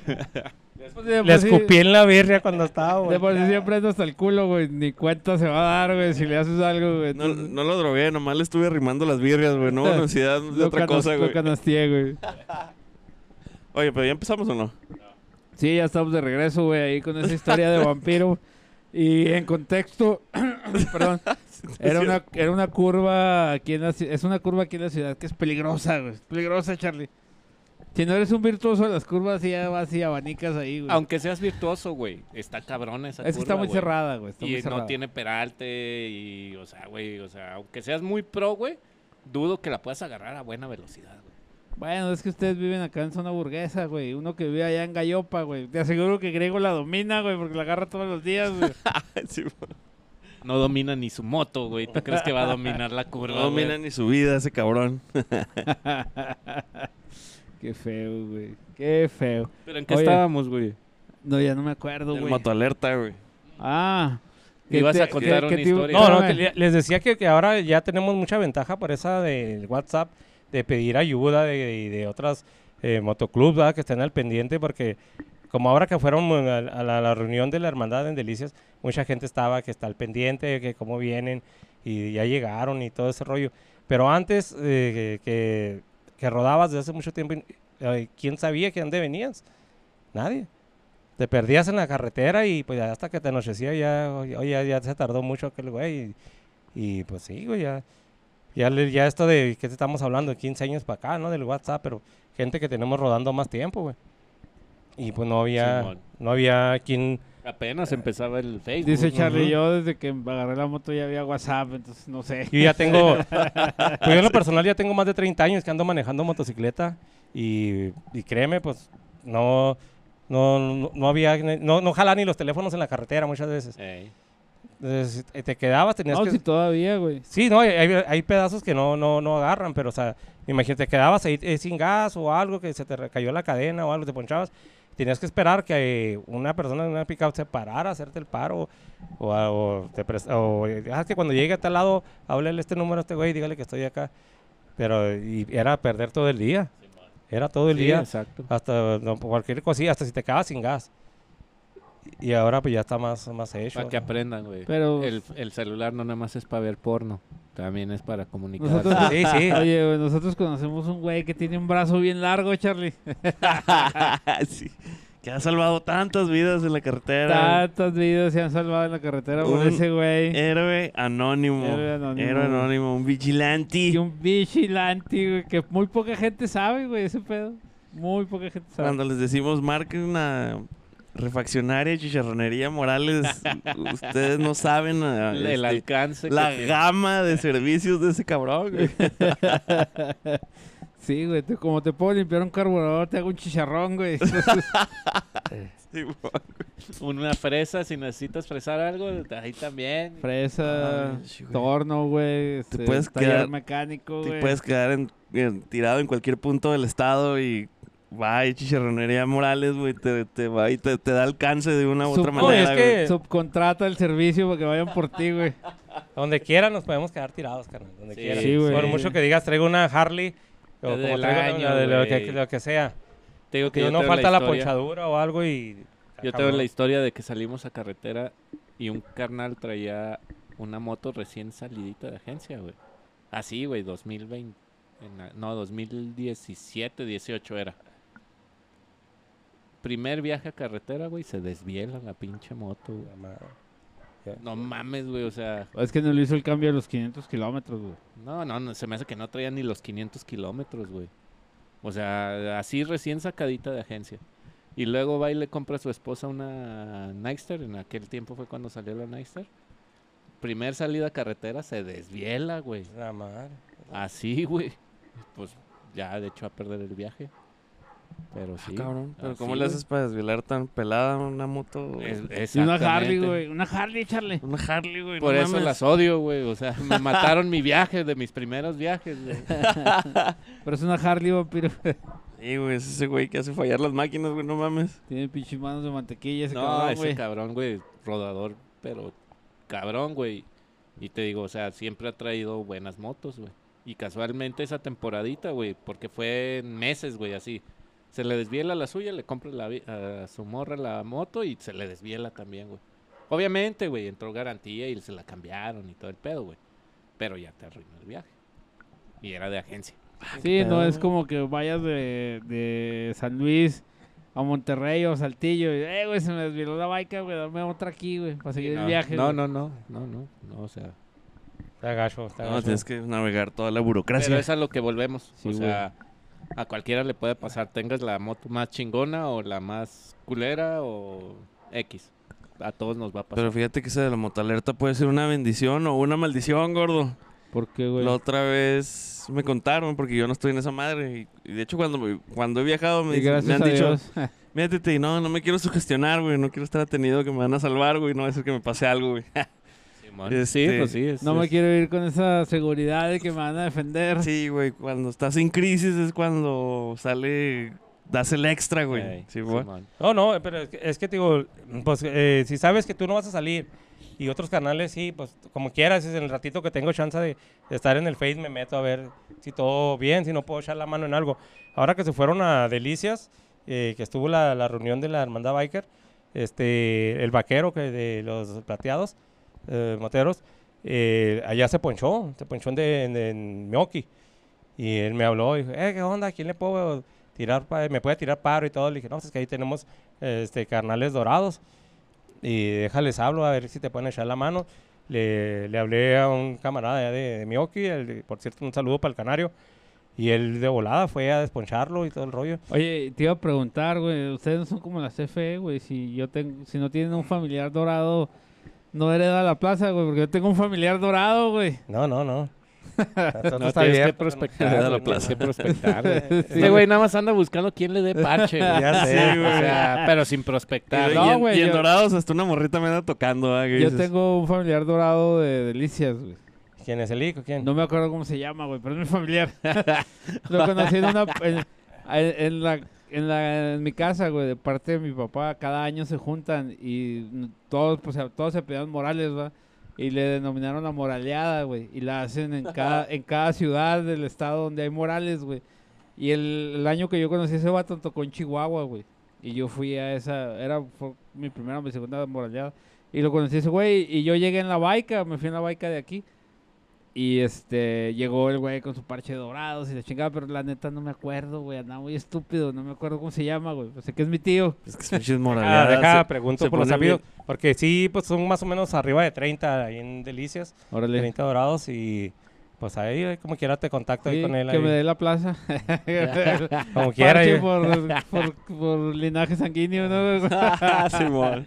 De Le sí- escupí en la birria cuando estaba, De güey. por sí siempre ando hasta el culo, güey. Ni cuenta se va a dar, güey, si le haces algo, güey. No, no lo drogué, nomás le estuve arrimando las birrias, güey. No necesidad de lo otra cosa, güey. Oye, pero ¿ya empezamos o no? Sí, ya estamos de regreso, güey, ahí con esa historia de vampiro. Y en contexto, perdón, era una, era una curva aquí en la es una curva aquí en la ciudad que es peligrosa, güey. Es peligrosa, Charlie. Si no eres un virtuoso de las curvas, sí ya vas y abanicas ahí, güey. Aunque seas virtuoso, güey, está cabrón esa es que está muy güey. cerrada, güey. Está Y muy no tiene peralte y, o sea, güey, o sea, aunque seas muy pro, güey, dudo que la puedas agarrar a buena velocidad, güey. Bueno, es que ustedes viven acá en zona burguesa, güey. Uno que vive allá en Gallopa, güey. Te aseguro que Grego la domina, güey, porque la agarra todos los días, güey. Sí, güey. No domina ni su moto, güey. ¿Tú crees que va a dominar la curva, no güey? domina ni su vida ese cabrón. Qué feo, güey. Qué feo. ¿Pero en qué Oye. estábamos, güey? No, ya no me acuerdo, El güey. motoalerta, güey. Ah. que Ibas te- a contar que- una que te- historia. No, no, que les decía que, que ahora ya tenemos mucha ventaja por esa del WhatsApp, de pedir ayuda de, de otras eh, motoclubs ¿verdad? que estén al pendiente, porque como ahora que fueron a, a la, a la reunión de la hermandad en Delicias, mucha gente estaba que está al pendiente, que cómo vienen y ya llegaron y todo ese rollo. Pero antes eh, que, que, rodabas desde hace mucho tiempo, eh, ¿quién sabía que dónde venías? Nadie. Te perdías en la carretera y pues hasta que te anochecía ya, oye, ya, ya se tardó mucho aquel güey. Y, y, pues sí, güey, ya, ya, ya esto de, ¿qué estamos hablando? 15 años para acá, ¿no? Del WhatsApp, pero gente que tenemos rodando más tiempo, güey. Y pues no había, Simón. no había quien... Apenas empezaba el Facebook. Dice Charlie, Ujú. yo desde que agarré la moto ya había WhatsApp, entonces no sé. Yo ya tengo, pues yo en lo personal ya tengo más de 30 años que ando manejando motocicleta y, y créeme, pues no, no, no, no había, no, no jalan ni los teléfonos en la carretera muchas veces. Ey. Entonces, eh, te quedabas, tenías No, que... si todavía, güey. Sí, no, hay, hay- pedazos que no, no, no agarran, pero, o sea, imagínate, quedabas ahí eh, sin gas o algo, que se te cayó la cadena o algo, te ponchabas, tenías que esperar que una persona en una pickup se parara a hacerte el paro, o, o, te o, eh, ah, que cuando llegue a tal lado, háblele este número a este güey, dígale que estoy acá. Pero y era perder todo el día, era todo el Sí, día, exacto. hasta no, cualquier cosilla, hasta si te quedabas sin gas. Y ahora pues ya está más, más hecho. Para que aprendan, güey. Pero- El, el celular no nada más es para ver porno. También es para comunicar. Nosotros, Sí, sí. Oye, güey, nosotros conocemos un güey que tiene un brazo bien largo, Charlie. sí. Que ha salvado tantas vidas en la carretera. Tantas vidas se han salvado en la carretera por ese güey. Héroe anónimo. Héroe anónimo. Héroe anónimo, un vigilante. Y un vigilante, güey, que muy poca gente sabe, güey, ese pedo. Muy poca gente sabe. Cuando les decimos marquen una refaccionaria, chicharronería Morales, ustedes no saben ah, el, este, alcance. que la tiene. gama de servicios de ese cabrón. güey. Sí, güey, te- como te puedo limpiar un carburador, te hago un chicharrón, güey. Entonces, Sí, güey. Una fresa, si necesitas fresar algo, ahí también. fresa, Ay, sí, güey. torno, güey. este, puedes quedar- mecánico, Te güey. puedes quedar en- en- tirado en cualquier punto del estado y va y chicharronería Morales, güey, te, te va y te, te da alcance de una u otra No, manera. es que- güey. Subcontrata el servicio para que vayan por ti, güey. Donde quiera nos podemos quedar tirados, carnal. Donde Sí, quiera. sí, güey. Por mucho que digas, traigo una Harley. O Desde como el traigo año, una de lo, que, güey. lo que sea. Te digo que yo no tengo falta la, historia- ponchadura o algo y... Yo tengo la historia de que salimos a carretera y un carnal traía una moto recién salidita de agencia, güey. Así, güey, 2020. en la- no, 2017, 18 era. Primer viaje a carretera, güey, se desviela la pinche moto, güey. No mames, güey, o sea... Es que no le hizo el cambio a los 500 kilómetros, güey. No, no, no, se me hace que no traía ni los 500 kilómetros, güey. O sea, así recién sacadita de agencia. Y luego va y le compra a su esposa una Nightster. En aquel tiempo fue cuando salió la Nightster. Primer salida a carretera, se desviela, güey. La madre. Así, güey. Pues ya, de hecho, a perder el viaje. Pero sí. Ah, cabrón. Pero ¿cómo le haces para desvelar tan pelada una moto? Es- una Harley, güey. Una Harley, Charlie. Una Harley, güey. Por no eso mames. las odio, güey. O sea, me mataron mi viaje de mis primeros viajes, güey. Pero es una Harley, vampiro. Sí, güey, es ese güey que hace fallar las máquinas, güey, no mames. Tiene pinches manos de mantequilla ese No, cabrón, ese güey. cabrón, güey, rodador, pero cabrón, güey. Y te digo, o sea, siempre ha traído buenas motos, güey. Y casualmente esa temporadita, güey, porque fue en meses, güey, así. Se le desviela la suya, le compra la a su morra la moto y se le desviela también, güey. Obviamente, güey, entró garantía y se la cambiaron y todo el pedo, güey. Pero ya te arruinó el viaje. Y era de agencia. Sí, no es como que vayas de, de San Luis a Monterrey o Saltillo y, eh, güey, se me desvió la baica, güey, dame otra aquí, güey, para seguir no, el viaje. no, no, no, no, no, no, o sea. Está gacho, está No, gacho. tienes que navegar toda la burocracia. Pero es a lo que volvemos. Sí, o güey. A cualquiera le puede pasar. Tengas la moto más chingona o la más culera o X. A todos nos va a pasar. Pero fíjate que ese de la motalerta puede ser una bendición o una maldición, gordo. ¿Por qué, güey? La otra vez me contaron, porque yo no estoy en esa madre. Y, y de hecho, cuando, me- cuando he viajado, me, dicen- han dicho, métete y no, no me quiero sugestionar, güey. No quiero estar atenido que me van a salvar, güey. No va a ser que me pase algo, güey. Este- Sí, pues sí. es- no me quiero ir con esa seguridad de que me van a defender. sí, güey. Cuando estás en crisis es cuando sale, das el extra, güey. Ey, Sí, güey. No, no, pero es que, es que te digo, pues eh, si sabes que tú no vas a salir y otros canales sí, pues como quieras, es en el ratito que tengo chance de, de estar en el Face me meto a ver si todo bien, si no puedo echar la mano en algo. Ahora que se fueron a Delicias, eh, que estuvo la, la reunión de la hermandad biker, este, el vaquero que de los plateados, eh, moteros, eh, allá se ponchó, se ponchó en, de- en, en Mioki. Y él me habló y dijo, eh, ¿qué onda? ¿A quién le puedo tirar? ¿Me puede tirar paro y todo? Le dije, no, pues es que ahí tenemos este, carnales dorados. Y déjales hablo a ver si te pueden echar la mano. Le, le hablé a un camarada de, de Mioki, el por cierto, un saludo para el canario. Y él de volada fue a desponcharlo y todo el rollo. Oye, te iba a preguntar, güey, ustedes no son como la CFE, güey, si yo tengo, si no tienen un familiar dorado, no hereda la plaza, güey, porque yo tengo un familiar dorado, güey. No, no, no. No, está tienes bien, que no- prospectar. Era la güey, plaza. Tienes que prospectar. güey. Sí. Este güey nada más anda buscando quién le dé parche. güey. Ya sé, Sí, güey. O sea, pero sin prospectar. Y, No, y en- güey, y en yo- Dorados hasta una morrita me anda tocando, que Yo dices, tengo un familiar dorado de delicias, güey. ¿Quién es el hijo? ¿Quién? No me acuerdo cómo se llama, güey, pero es mi familiar. Lo conocí en una... En, en la, en, la, en mi casa, güey, de parte de mi papá, cada año se juntan y todos, pues, todos se pedían Morales, ¿va? Y le denominaron la moraleada, güey. Y la hacen en cada, en cada ciudad del estado donde hay Morales, güey. Y el, el año que yo conocí ese vato tocó en Chihuahua, güey. Y yo fui a esa, era fue mi primera o mi segunda moraleada. Y lo conocí ese güey. Y yo llegué en la baica, me fui en la baica de aquí. Y este, llegó el güey con su parche dorados y la chingada, pero la neta no me acuerdo, güey. Andaba muy estúpido, no me acuerdo cómo se llama, güey. Pues sé que es mi tío. Es que pinches Ah, moraleadas. deja, se- pregunto se por los sabidos. Porque sí, pues son más o menos arriba de 30 ahí en Delicias. Órale. 30 dorados y pues ahí eh, como quiera te contacto ahí con él. que ahí. me dé la plaza. Como quiera. Por, por, por linaje sanguíneo, ¿no? Simón.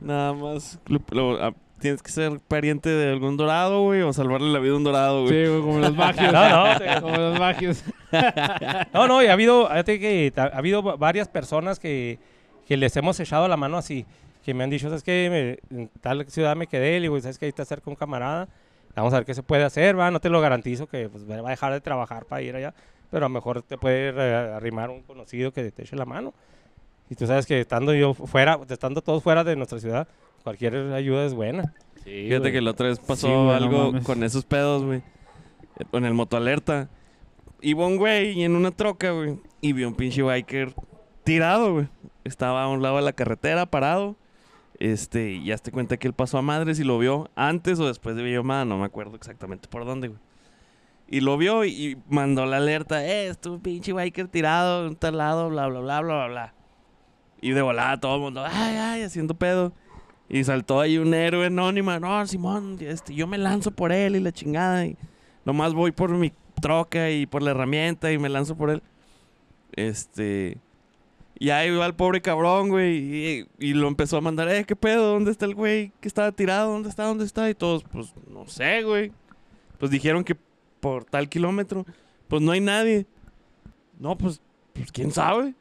Nada más. lo- lo- ah, tienes que ser pariente de algún dorado, güey, o salvarle la vida a un dorado, Sí, güey. güey, como los magios. No, no, Como los magios. No, no, y ha habido, que ha habido va- varias personas que, que les hemos echado la mano así, que me han dicho, ¿sabes qué? Me- en tal ciudad me quedé, le digo, ¿sabes qué? Ahí está cerca un camarada, vamos a ver qué se puede hacer, va, no te lo garantizo que pues, va a dejar de trabajar para ir allá, pero a lo mejor te puede arrimar un conocido que te eche la mano. Y tú sabes que estando yo fuera, estando todos fuera de nuestra ciudad, cualquier ayuda es buena. Sí, Fíjate güey. que la otra vez pasó Sí, güey, no algo con esos pedos, güey. Con el motoalerta. Iba un güey en una troca, güey. Y vio un pinche biker tirado, güey. Estaba a un lado de la carretera, parado. Este, y ya te cuenta que él pasó a madres y lo vio antes o después de videollamada, no me acuerdo exactamente por dónde, güey. Y lo vio y, y mandó la alerta, eh, es tu pinche biker tirado en un tal lado, bla, bla, bla, bla, bla, bla. Y de volada todo el mundo, ay, ay, haciendo pedo. Y saltó ahí un héroe anónima, no, Simón, este, yo me lanzo por él y la chingada. Y nomás voy por mi troca y por la herramienta y me lanzo por él. Este... Y ahí va el pobre cabrón, güey. Y, y lo empezó a mandar, eh, ¿qué pedo? ¿Dónde está el güey que estaba tirado? ¿Dónde está? ¿Dónde está? Y todos, pues, no sé, güey. Pues dijeron que por tal kilómetro, pues no hay nadie. No, pues, pues quién sabe.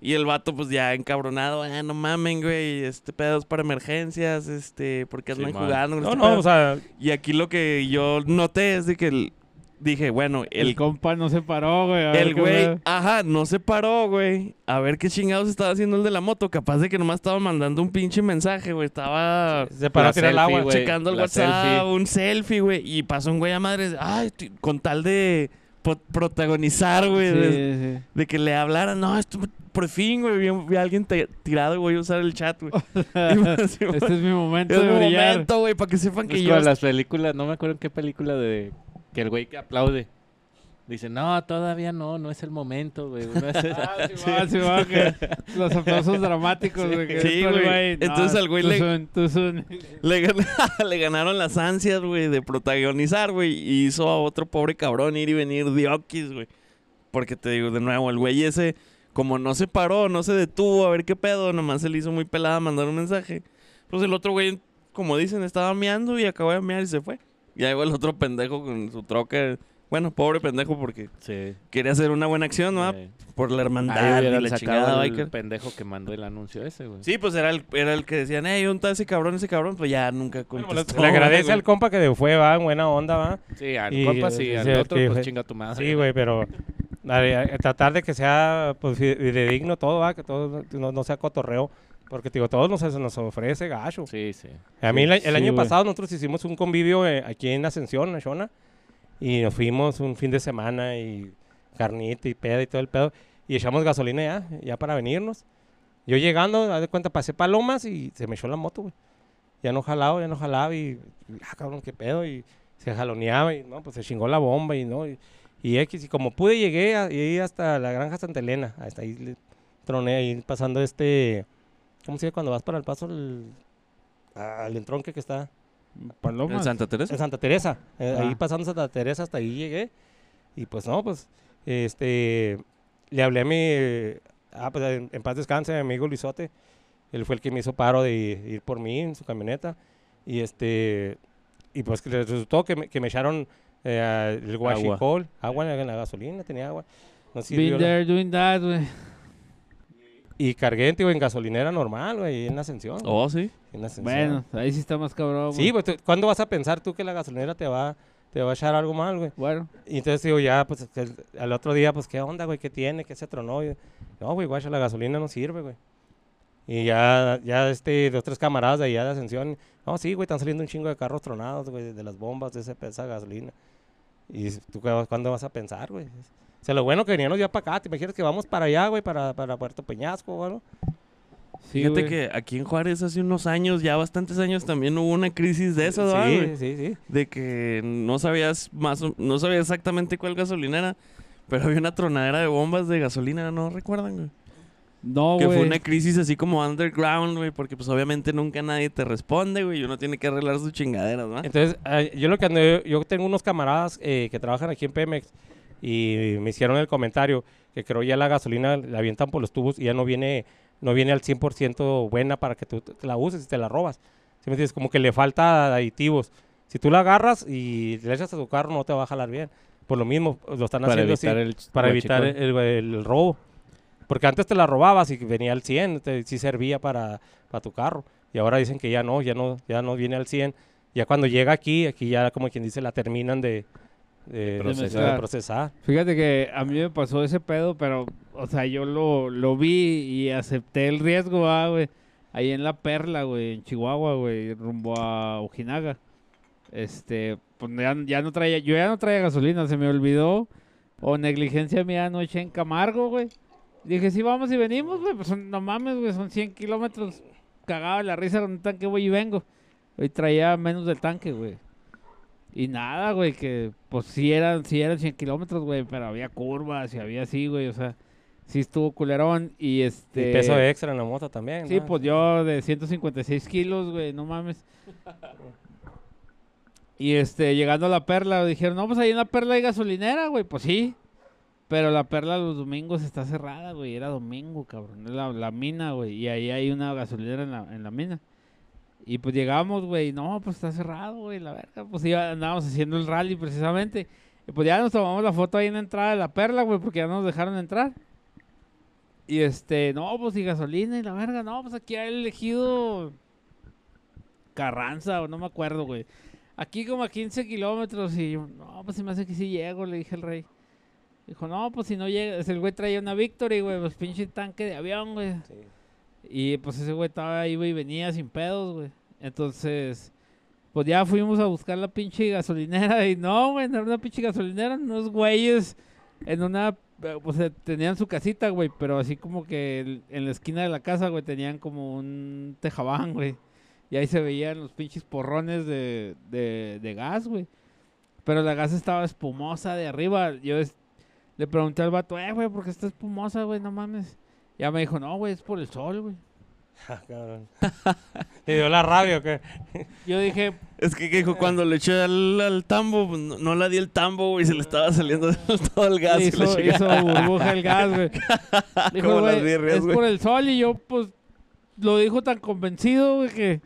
Y el vato, pues ya encabronado, ah, no mamen, güey, este pedo es para emergencias, este, porque andan Simón. jugando. No, este no, pedo?" o sea, Y aquí lo que yo noté es de que el- dije, bueno, El, el, compa no se paró, güey. a el güey, ajá, no se paró, güey. A ver qué chingados estaba haciendo el de la moto. Capaz de que nomás estaba mandando un pinche mensaje, güey. Estaba se paró a tirar el agua. güey. checando el la WhatsApp, selfie. un selfie, güey. Y pasó un güey a madres, ay, con tal de protagonizar, güey. Sí, de, sí. de que le hablaran, no, esto, por fin, güey, vi, vi a alguien tirado y voy a usar el chat, güey. Este es mi momento es de mi brillar. momento, güey, para que sepan que yo... las películas, no me acuerdo en qué película de que el güey que aplaude. Dice, no, todavía no, no es el momento, güey. no es- Ah, sí, va, sí, va, que los aplausos dramáticos, güey. que Sí, güey. Entonces al güey le- gan- ganaron las ansias, güey, de protagonizar, güey. Y hizo a otro pobre cabrón ir y venir de Oquis, güey. Porque te digo, de nuevo, el güey ese, como no se paró, no se detuvo a ver qué pedo, nomás se le hizo muy pelada mandar un mensaje. Pues el otro güey, como dicen, estaba meando y acabó de mear y se fue. Y ahí va el otro pendejo con su troca. Bueno, pobre pendejo porque Sí. quería hacer una buena acción, ¿no? sí. Por la hermandad y la chingada al biker. pendejo que mandó el anuncio ese, güey. Sí, pues era el, era el que decían, hey, ¿dónde está ese cabrón, ese cabrón? Pues ya nunca Bueno, contestó. le agradece güey. al compa que fue, va, en buena onda, va. Sí, al Y, compa sí, al sí, otro sí, pues chinga tu madre. Sí, güey, pero tratar de que sea pues fidedigno todo, va, que todo no, no sea cotorreo. Porque, digo, todos nos, nos ofrece gacho. Sí, sí. A mí el, el sí, año güey. pasado nosotros hicimos un convivio eh, aquí en Ascensión, en Shona. Y nos fuimos un fin de semana y carnita y peda y todo el pedo. Y echamos gasolina ya, ya para venirnos. Yo llegando, haz de cuenta, pasé palomas y se me echó la moto, güey. Ya no jalaba, ya no jalaba y, ah, cabrón, qué pedo. Y se jaloneaba y, no, pues se chingó la bomba y, no. Y, y X, y como pude, llegué a- llegué hasta la granja Santa Elena. Hasta ahí le troné ahí pasando este, ¿cómo se llama cuando vas para el paso? El, al entronque que está. ¿En. Santa Teresa? En Santa Teresa. eh, Ah. Ahí pasando Santa Teresa hasta ahí llegué. Y pues no, pues, este, le hablé a mi, ah, pues en, en paz descanse, mi amigo Luisote. Él fue el que me hizo paro de ir por mí en su camioneta. Y este, y pues que resultó que me, que me echaron eh, el guachicol, agua, en, la, en la gasolina, tenía agua. No Been la- there, doing that, güey. Y cargué, tío, en gasolinera normal, güey, en Ascensión. Oh, sí. en Ascensión. Bueno, ahí sí está más cabrón, Sí, pues, ¿cuándo vas a pensar tú que la gasolinera te va, te va a echar algo mal, güey? Bueno, Y entonces digo, ya, pues el- al otro día, pues, ¿qué onda, güey? ¿Qué tiene? ¿Qué se tronó? Y, no, güey, guacha, la gasolina no sirve, güey. Y ya, ya, este, dos, tres camaradas de allá de Ascensión, no, sí, güey, están saliendo un chingo de carros tronados, güey, de las bombas, de ese, esa gasolina. Y tú, ¿cu- ¿cuándo vas a pensar, güey? O sea, lo bueno que veníamos ya para acá, ¿te imaginas que vamos para allá, güey, para, para Puerto Peñasco, güey? sí, Fíjate güey. que aquí en Juárez hace unos años, ya bastantes años, también hubo una crisis de eso, ¿verdad, Sí, güey? sí, sí. De que no sabías más, no sabías exactamente cuál gasolinera, pero había una tronadera de bombas de gasolina, ¿no recuerdan, güey? No, que fue una crisis así como underground, güey, porque pues obviamente nunca nadie te responde, güey, y uno tiene que arreglar sus chingaderas, ¿no? Entonces, eh, yo lo que ando, yo tengo unos camaradas eh, que trabajan aquí en Pemex y me hicieron el comentario que creo ya la gasolina la avientan por los tubos y ya no viene no viene al 100% buena para que tú la uses y te la robas. ¿Sí me entiendes? Como que le falta aditivos. Si tú la agarras y le echas a tu carro no te va a jalar bien. Por lo mismo, lo están Para haciendo evitar así el para evitar el, el robo. Porque antes te la robabas y venía al 100, te, sí servía para, para tu carro. Y ahora dicen que ya no, ya no, ya no viene al 100. Ya cuando llega aquí, aquí ya como quien dice, la terminan de, de- procesar. de procesar. Fíjate que a mí me pasó ese pedo, pero, o sea, yo lo, lo vi y acepté el riesgo, ah, güey. Ahí en La Perla, güey, en Chihuahua, güey, rumbo a Ojinaga. Este, pues ya, ya no traía, yo ya no traía gasolina, se me olvidó. O negligencia mía anoche en Camargo, güey. Dije, sí, vamos y venimos, güey. Pues no mames, güey, son 100 kilómetros. Cagaba de la risa con un tanque, voy y vengo. Hoy traía menos del tanque, güey. Y nada, güey, que pues sí eran, sí eran 100 kilómetros, güey, pero había curvas y había así, güey, o sea, sí estuvo culerón y este... Y peso extra en la moto también. Sí, ¿no? pues yo de 156 kilos, güey, no mames. Y este, llegando a la perla, dijeron, no, pues ahí en la perla hay gasolinera, güey, pues sí. Pero la perla los domingos está cerrada, güey, era domingo, cabrón, la, la mina, güey, y ahí hay una gasolinera en la, en la mina. Y pues llegamos, güey, no, pues está cerrado, güey, la verga, pues iba, andábamos haciendo el rally precisamente. Y pues ya nos tomamos la foto ahí en la entrada de la perla, güey, porque ya no nos dejaron entrar. Y este, no, pues y gasolina y la verga, no, pues aquí hay elegido Carranza o no me acuerdo, güey. Aquí como a 15 kilómetros y yo, no, pues se me hace que sí llego, le dije al rey. Dijo, no, pues si no llega, el güey traía una Victory, güey, pues pinche tanque de avión, güey. Sí. Y pues ese güey estaba ahí, güey, y venía sin pedos, güey. Entonces, pues ya fuimos a buscar la pinche gasolinera y no, güey, no era una pinche gasolinera, unos güeyes en una, eh, o sea, tenían su casita, güey, pero así como que en la esquina de la casa, güey, tenían como un tejabán, güey. Y ahí se veían los pinches porrones de, de, de gas, güey. Pero la gas estaba espumosa de arriba. Yo le pregunté al vato, eh, güey, ¿por qué está espumosa, güey? No mames. Ya me dijo, no, güey, es por el sol, güey. Ah, cabrón. ¿Le dio la rabia o qué? Yo dije, Es que, que dijo, cuando le eché al, al tambo, pues, no, no la di el tambo, güey, se le estaba saliendo todo el gas. le y la hizo, hizo burbuja el gas, güey. Dijo, Como las güey, birrias, es güey. por el sol y yo, pues, lo dijo tan convencido, güey, que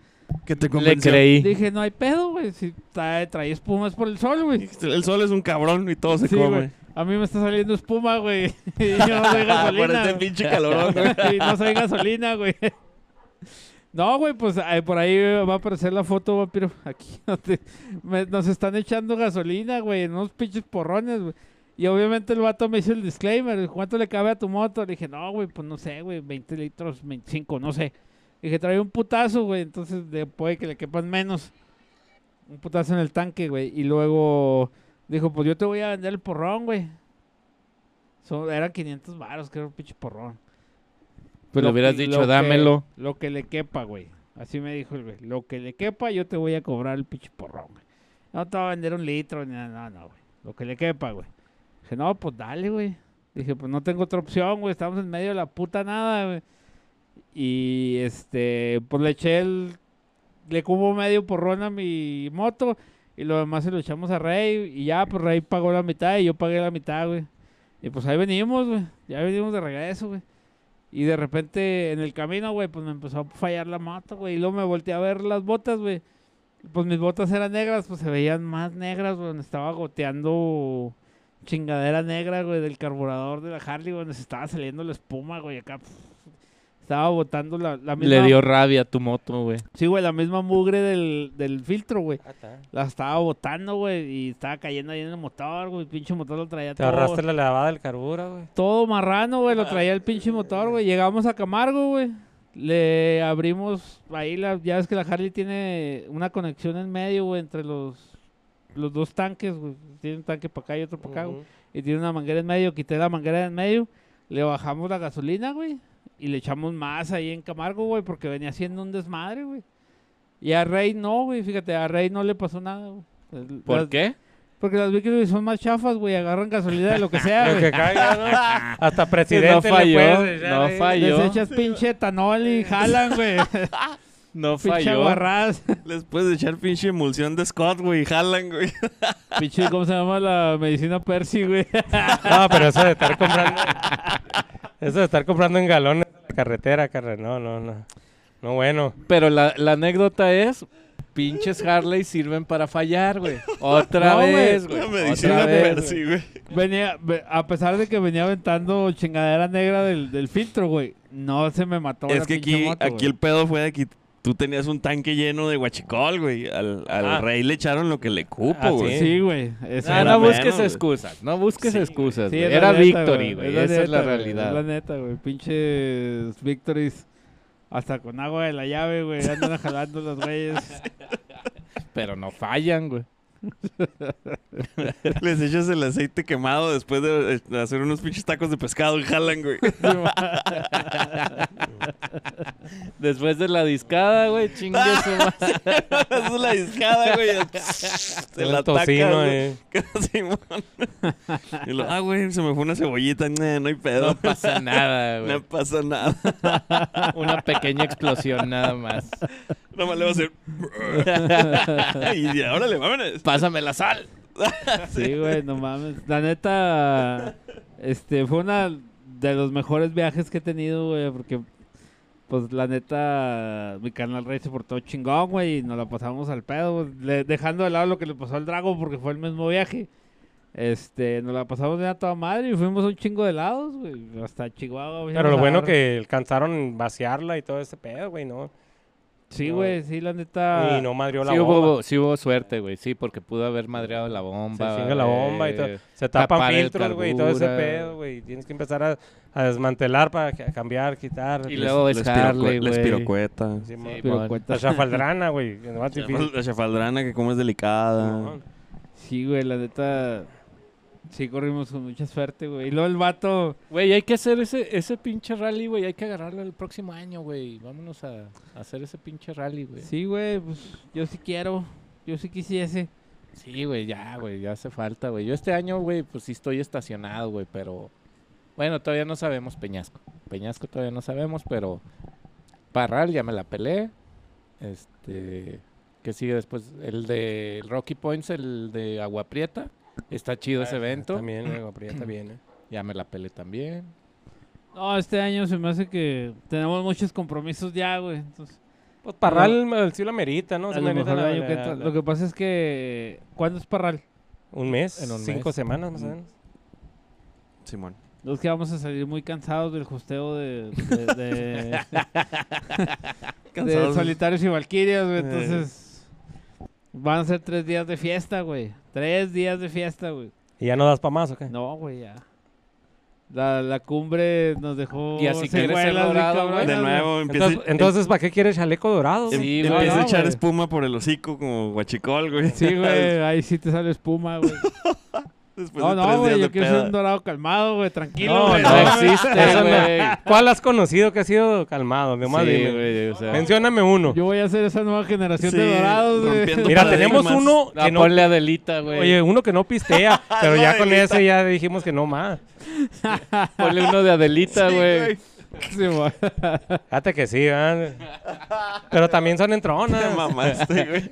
que te Le convenció. creí. dije, no hay pedo, güey. Si trae, trae espuma es por el sol, güey. El sol es un cabrón y todo se Sí, come. güey. A mí me está saliendo espuma, güey. Y yo no soy Por gasolina. este güey. pinche calorón, güey. Y no soy gasolina, güey. No, güey, pues eh, por ahí va a aparecer la foto, vampiro. Aquí nos están echando gasolina, güey, en unos pinches porrones, güey. Y obviamente el vato me hizo el disclaimer. ¿Cuánto le cabe a tu moto? Le dije, no, güey, pues no sé, güey, 20 litros, 25, no sé. Dije, trae un putazo, güey, entonces de- puede que le quepan menos. Un putazo en el tanque, güey. Y luego dijo, pues yo te voy a vender el porrón, güey. So, eran 500 baros, que era un pinche porrón. Pues le Lo hubieras que- dicho, lo que- dámelo. lo que le quepa, güey. Así me dijo el güey. Lo que le quepa, yo te voy a cobrar el pinche porrón, güey. No te voy a vender un litro ni nada, no, no, güey. Lo que le quepa, güey. Dije, no, pues dale, güey. Dije, pues no tengo otra opción, güey. Estamos en medio de la puta nada, güey. Y este, pues le eché el. Le cubo medio porrón a mi moto. Y lo demás se lo echamos a Rey. Y ya, pues Rey pagó la mitad y yo pagué la mitad, güey. Y pues ahí venimos, güey. Ya venimos de regreso, güey. Y de repente en el camino, güey, pues me empezó a fallar la moto, güey. Y luego me volteé a ver las botas, güey. Pues mis botas eran negras, pues se veían más negras, güey. Estaba goteando chingadera negra, güey, del carburador de la Harley, güey. Se estaba saliendo la espuma, güey. Acá estaba botando la, la misma... Le dio rabia a tu moto, güey. Sí, güey, la misma mugre del, del filtro, güey. Ah, está. La estaba botando, güey. Y estaba cayendo ahí en el motor, güey. El pinche motor lo traía Te todo ahorraste la lavada del carbura, güey. todo marrano, güey, lo traía el pinche motor, güey. Llegamos a Camargo, güey. Le abrimos ahí la, ya ves que la Harley tiene una conexión en medio, güey, entre los los dos tanques, güey. Tiene un tanque para acá y otro para acá, güey. Y tiene una manguera en medio, quité la manguera en medio, le bajamos la gasolina, güey, y le echamos más ahí en Camargo, güey, porque venía haciendo un desmadre, güey. Y a Rey no, güey, fíjate, a Rey no le pasó nada, güey. ¿Por las- qué? Porque las Vickers son más chafas, güey, agarran gasolina de lo que sea, Lo güey. que caiga, ¿no? Hasta presidente no falló, le puedes echar no falló. Les echas pinche etanol y jalan, güey. No pinche falló. aguarrás. Les puedes echar pinche emulsión de Scott, güey, jalan, güey. pinche, ¿cómo se llama la medicina Percy, güey? No, pero eso de estar comprando. Eso de estar comprando en galones en la carretera, carre. No, no, no. No, bueno. Pero la, la anécdota es, pinches Harley sirven para fallar, güey. Otra No, güey. vez, güey. La Otra medicina vez, Percy, güey. Venía, ve- a pesar de que venía aventando chingadera negra del, del filtro, güey. No se me mató la Es que pinche aquí, moto, aquí güey. el pedo fue de que tú tenías un tanque lleno de guachicol, güey. Al, al Ah. rey le echaron lo que le cupo, Ah, güey. Sí, güey. Eso No, no busques güey. excusas, no busques Sí, excusas. Sí, güey. Era neta, Victory, güey. Esa es la realidad. Es la neta, güey. Pinches Victories. Hasta con agua de la llave, güey. Andan jalando los güeyes. Pero no fallan, güey. Les echas el aceite quemado después de eh, hacer unos pinches tacos de pescado y jalan, güey. Después de la discada, güey, chingue su madre. Haces la discada, güey. El la tocino, eh. Y lo, ah, güey, se me fue una cebollita. Nah, no hay pedo. No pasa nada, No güey. pasa nada. Una pequeña explosión nada más. Nomás le va a hacer. y ya, órale, vámonos. Pásame la sal. Sí, güey, no mames. La neta, este, fue una de los mejores viajes que he tenido, güey, porque, pues, la neta, mi canal Rey se portó chingón, güey, y nos la pasamos al pedo, güey, le- dejando de lado lo que le pasó al Drago, porque fue el mismo viaje. Este, nos la pasamos de a toda madre y fuimos un chingo de lados, güey. Hasta Chihuahua. Pero lo bueno que alcanzaron vaciarla y todo ese pedo, güey, ¿no? Sí, no. güey, sí, la neta. Y no madrió la Sí bomba. hubo, sí hubo suerte, güey. Sí, porque pudo haber madreado la Se bomba. chinga la bomba y todo. eh, Se tapan filtros, güey, y todo ese pedo, güey. Tienes que empezar a, a desmantelar para ca- cambiar, quitar. Y luego es Les pirocue- les güey. pirocueta. Sí, Sí, cuenta- La chafaldrana, güey. La chafaldrana que como es delicada. No, Sí, güey, la neta. Sí, corrimos con mucha suerte, güey. Y luego el vato. Güey, hay que hacer ese, ese pinche rally, güey. Hay que agarrarlo el próximo año, güey. Vámonos a, a hacer ese pinche rally, güey. Sí, güey, pues yo sí quiero. Yo sí quisiese. Sí, güey, ya, güey, ya hace falta, güey. Yo este año, güey, pues sí estoy estacionado, güey, pero... Bueno, todavía no sabemos Peñasco. Peñasco todavía no sabemos, pero... Parral ya me la pelé. Este... ¿Qué sigue después? El de Rocky Points, el de Agua Prieta. Está chido ese evento. También, eh, aprieta bien, eh. Ya me la pelé también. No, este año se me hace que tenemos muchos compromisos ya, güey. Entonces, Pues Parral el sí lo merita, ¿no? Se lo merita el la- que la- entra- la- Lo que pasa es que. ¿Cuándo es Parral? Un mes, En un cinco mes. semanas más o menos. Simón. Los que vamos a salir muy cansados del hosteo de. de, de- de solitarios y valquirias, güey. Eh. Entonces. Van a ser tres días de fiesta, güey. Tres días de fiesta, güey. ¿Y ya no das pa' más o qué? No, güey, ya. La, la cumbre nos dejó. Y así quieres ser dorado, cabronas, De güey. nuevo empieza, Entonces, entonces, ¿para qué quieres chaleco dorado? em- güey? Sí, empieza güey. a echar güey. espuma por el hocico como guachicol, güey. Sí, güey, ahí sí te sale espuma, güey. Después No, de no, güey, yo de quiero ser un dorado calmado, güey, tranquilo, No. No no, existe, güey. ¿Cuál has conocido que ha sido calmado? Nomás Sí, dime. güey, o sea... Mencióname uno. Yo voy a hacer esa nueva generación Sí, de dorados, güey. Mira, tenemos uno No, que no... ponle Adelita, güey. Oye, uno que no pistea, pero ya con ese ya dijimos que no más. ponle uno de Adelita, Sí, güey. Sí, güey. Fíjate que sí, ¿verdad? Pero también son entronas. mamaste, güey.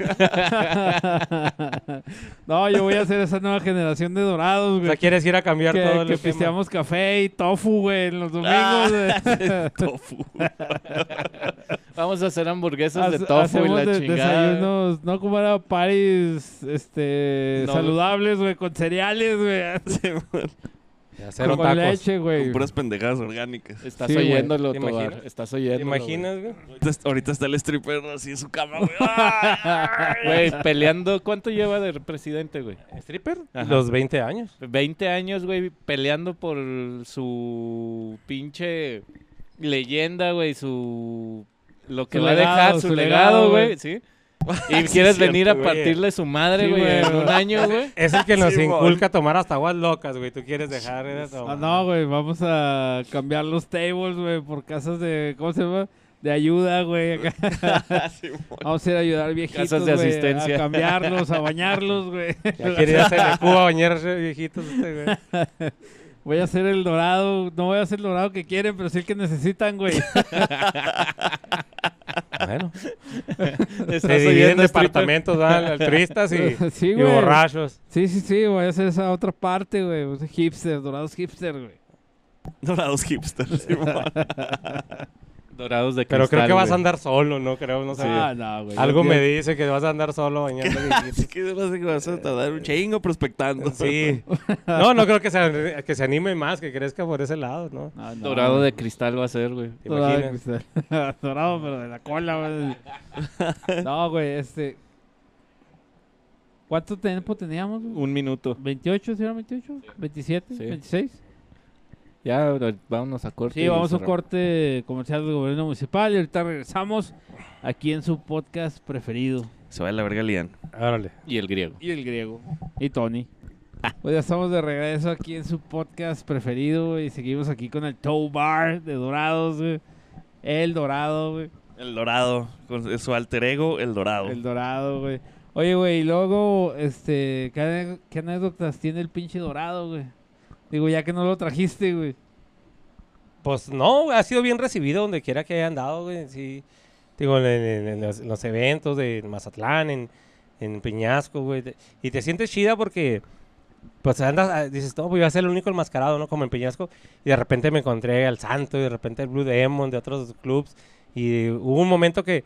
no, yo voy a hacer esa nueva generación de dorados, O sea, quieres ir a cambiar todo que el que pisteamos café y tofu, güey, en los domingos, güey. Tofu. Vamos a hacer hamburguesas de tofu y la de- chingada. desayunos, no como era paris, este, No. saludables, güey, con cereales, güey. Hacer Con tacos. leche, güey. Con puras pendejadas orgánicas. Estás Sí, güey. oyéndolo, ¿Te Tobar. imaginas? Estás ¿Te oyéndolo. imaginas, güey? Ahorita, ahorita está el stripper así en su cama, güey. Güey, Güey, peleando. ¿Cuánto lleva de presidente, güey? ¿Stripper? Ajá. Los 20 años. 20 años, güey, peleando por su pinche leyenda, güey, su... Lo que Su va a legado, dejar, su su legado, güey, ¿sí? Y Sí, quieres es venir cierto, a güey. partirle su madre, Sí, güey, güey. en un año, güey. Es el que nos inculca a tomar hasta aguas locas, güey. Tú quieres dejar de tomar. Ah, no, güey, vamos a cambiar los tables, güey, por casas de, ¿cómo se llama? De ayuda, güey. Vamos a ir a ayudar al viejitos, Casas de güey, asistencia. A cambiarlos, a bañarlos, güey. Ya quiere irse a Cuba a bañarse, viejitos, este, güey. Voy a hacer el dorado, no voy a hacer el dorado que quieren, pero sí el que necesitan, güey. Bueno, se dividen departamentos. Altruistas y, sí, y güey. borrachos. Sí, sí, sí, voy a hacer esa otra parte, güey. Pues, Hipster, dorados hipster, güey. Dorados hipsters. Dorados de Pero creo cristal, que vas a andar solo, ¿no? Creo, no sé. Ah, no, güey. Algo me dice que vas a andar solo bañando. Así que vas a tardar un chingo prospectando. Sí. No, no creo que se, que se anime más, que crezca por ese lado, ¿no? No, Dorado güey. de cristal va a ser, güey. ¿Te Dorado, imaginas? cristal. Dorado, pero de la cola, güey. No, güey, este. ¿Cuánto tiempo teníamos? güey? Un minuto. ¿28, señor? ¿28? ¿27? Sí. ¿26? Ya, vámonos a corte. Sí, vamos a un corte comercial del gobierno municipal y ahorita regresamos aquí en su podcast preferido. Se va a la verga Lian. Órale. Y el griego. Y el griego. Y Tony. Pues ya estamos de regreso aquí en su podcast preferido y seguimos aquí con el Tow Bar de Dorados, güey. El Dorado, güey. El dorado. Con su alter ego, el dorado. El Dorado, güey. Oye, güey, y luego, este, ¿qué, qué anécdotas tiene el pinche Dorado, güey? Digo, ya que no lo trajiste, güey. Pues no, ha sido bien recibido donde quiera que haya andado, güey. Sí. Digo, en, en- en los, en los eventos de Mazatlán, en, en Peñasco, güey. Y te sientes chida porque, pues andas, ah, dices, no, pues voy a ser el único enmascarado, ¿no? Como en Peñasco. Y de repente me encontré al Santo, y de repente al Blue Demon, de otros clubs. Y hubo un momento que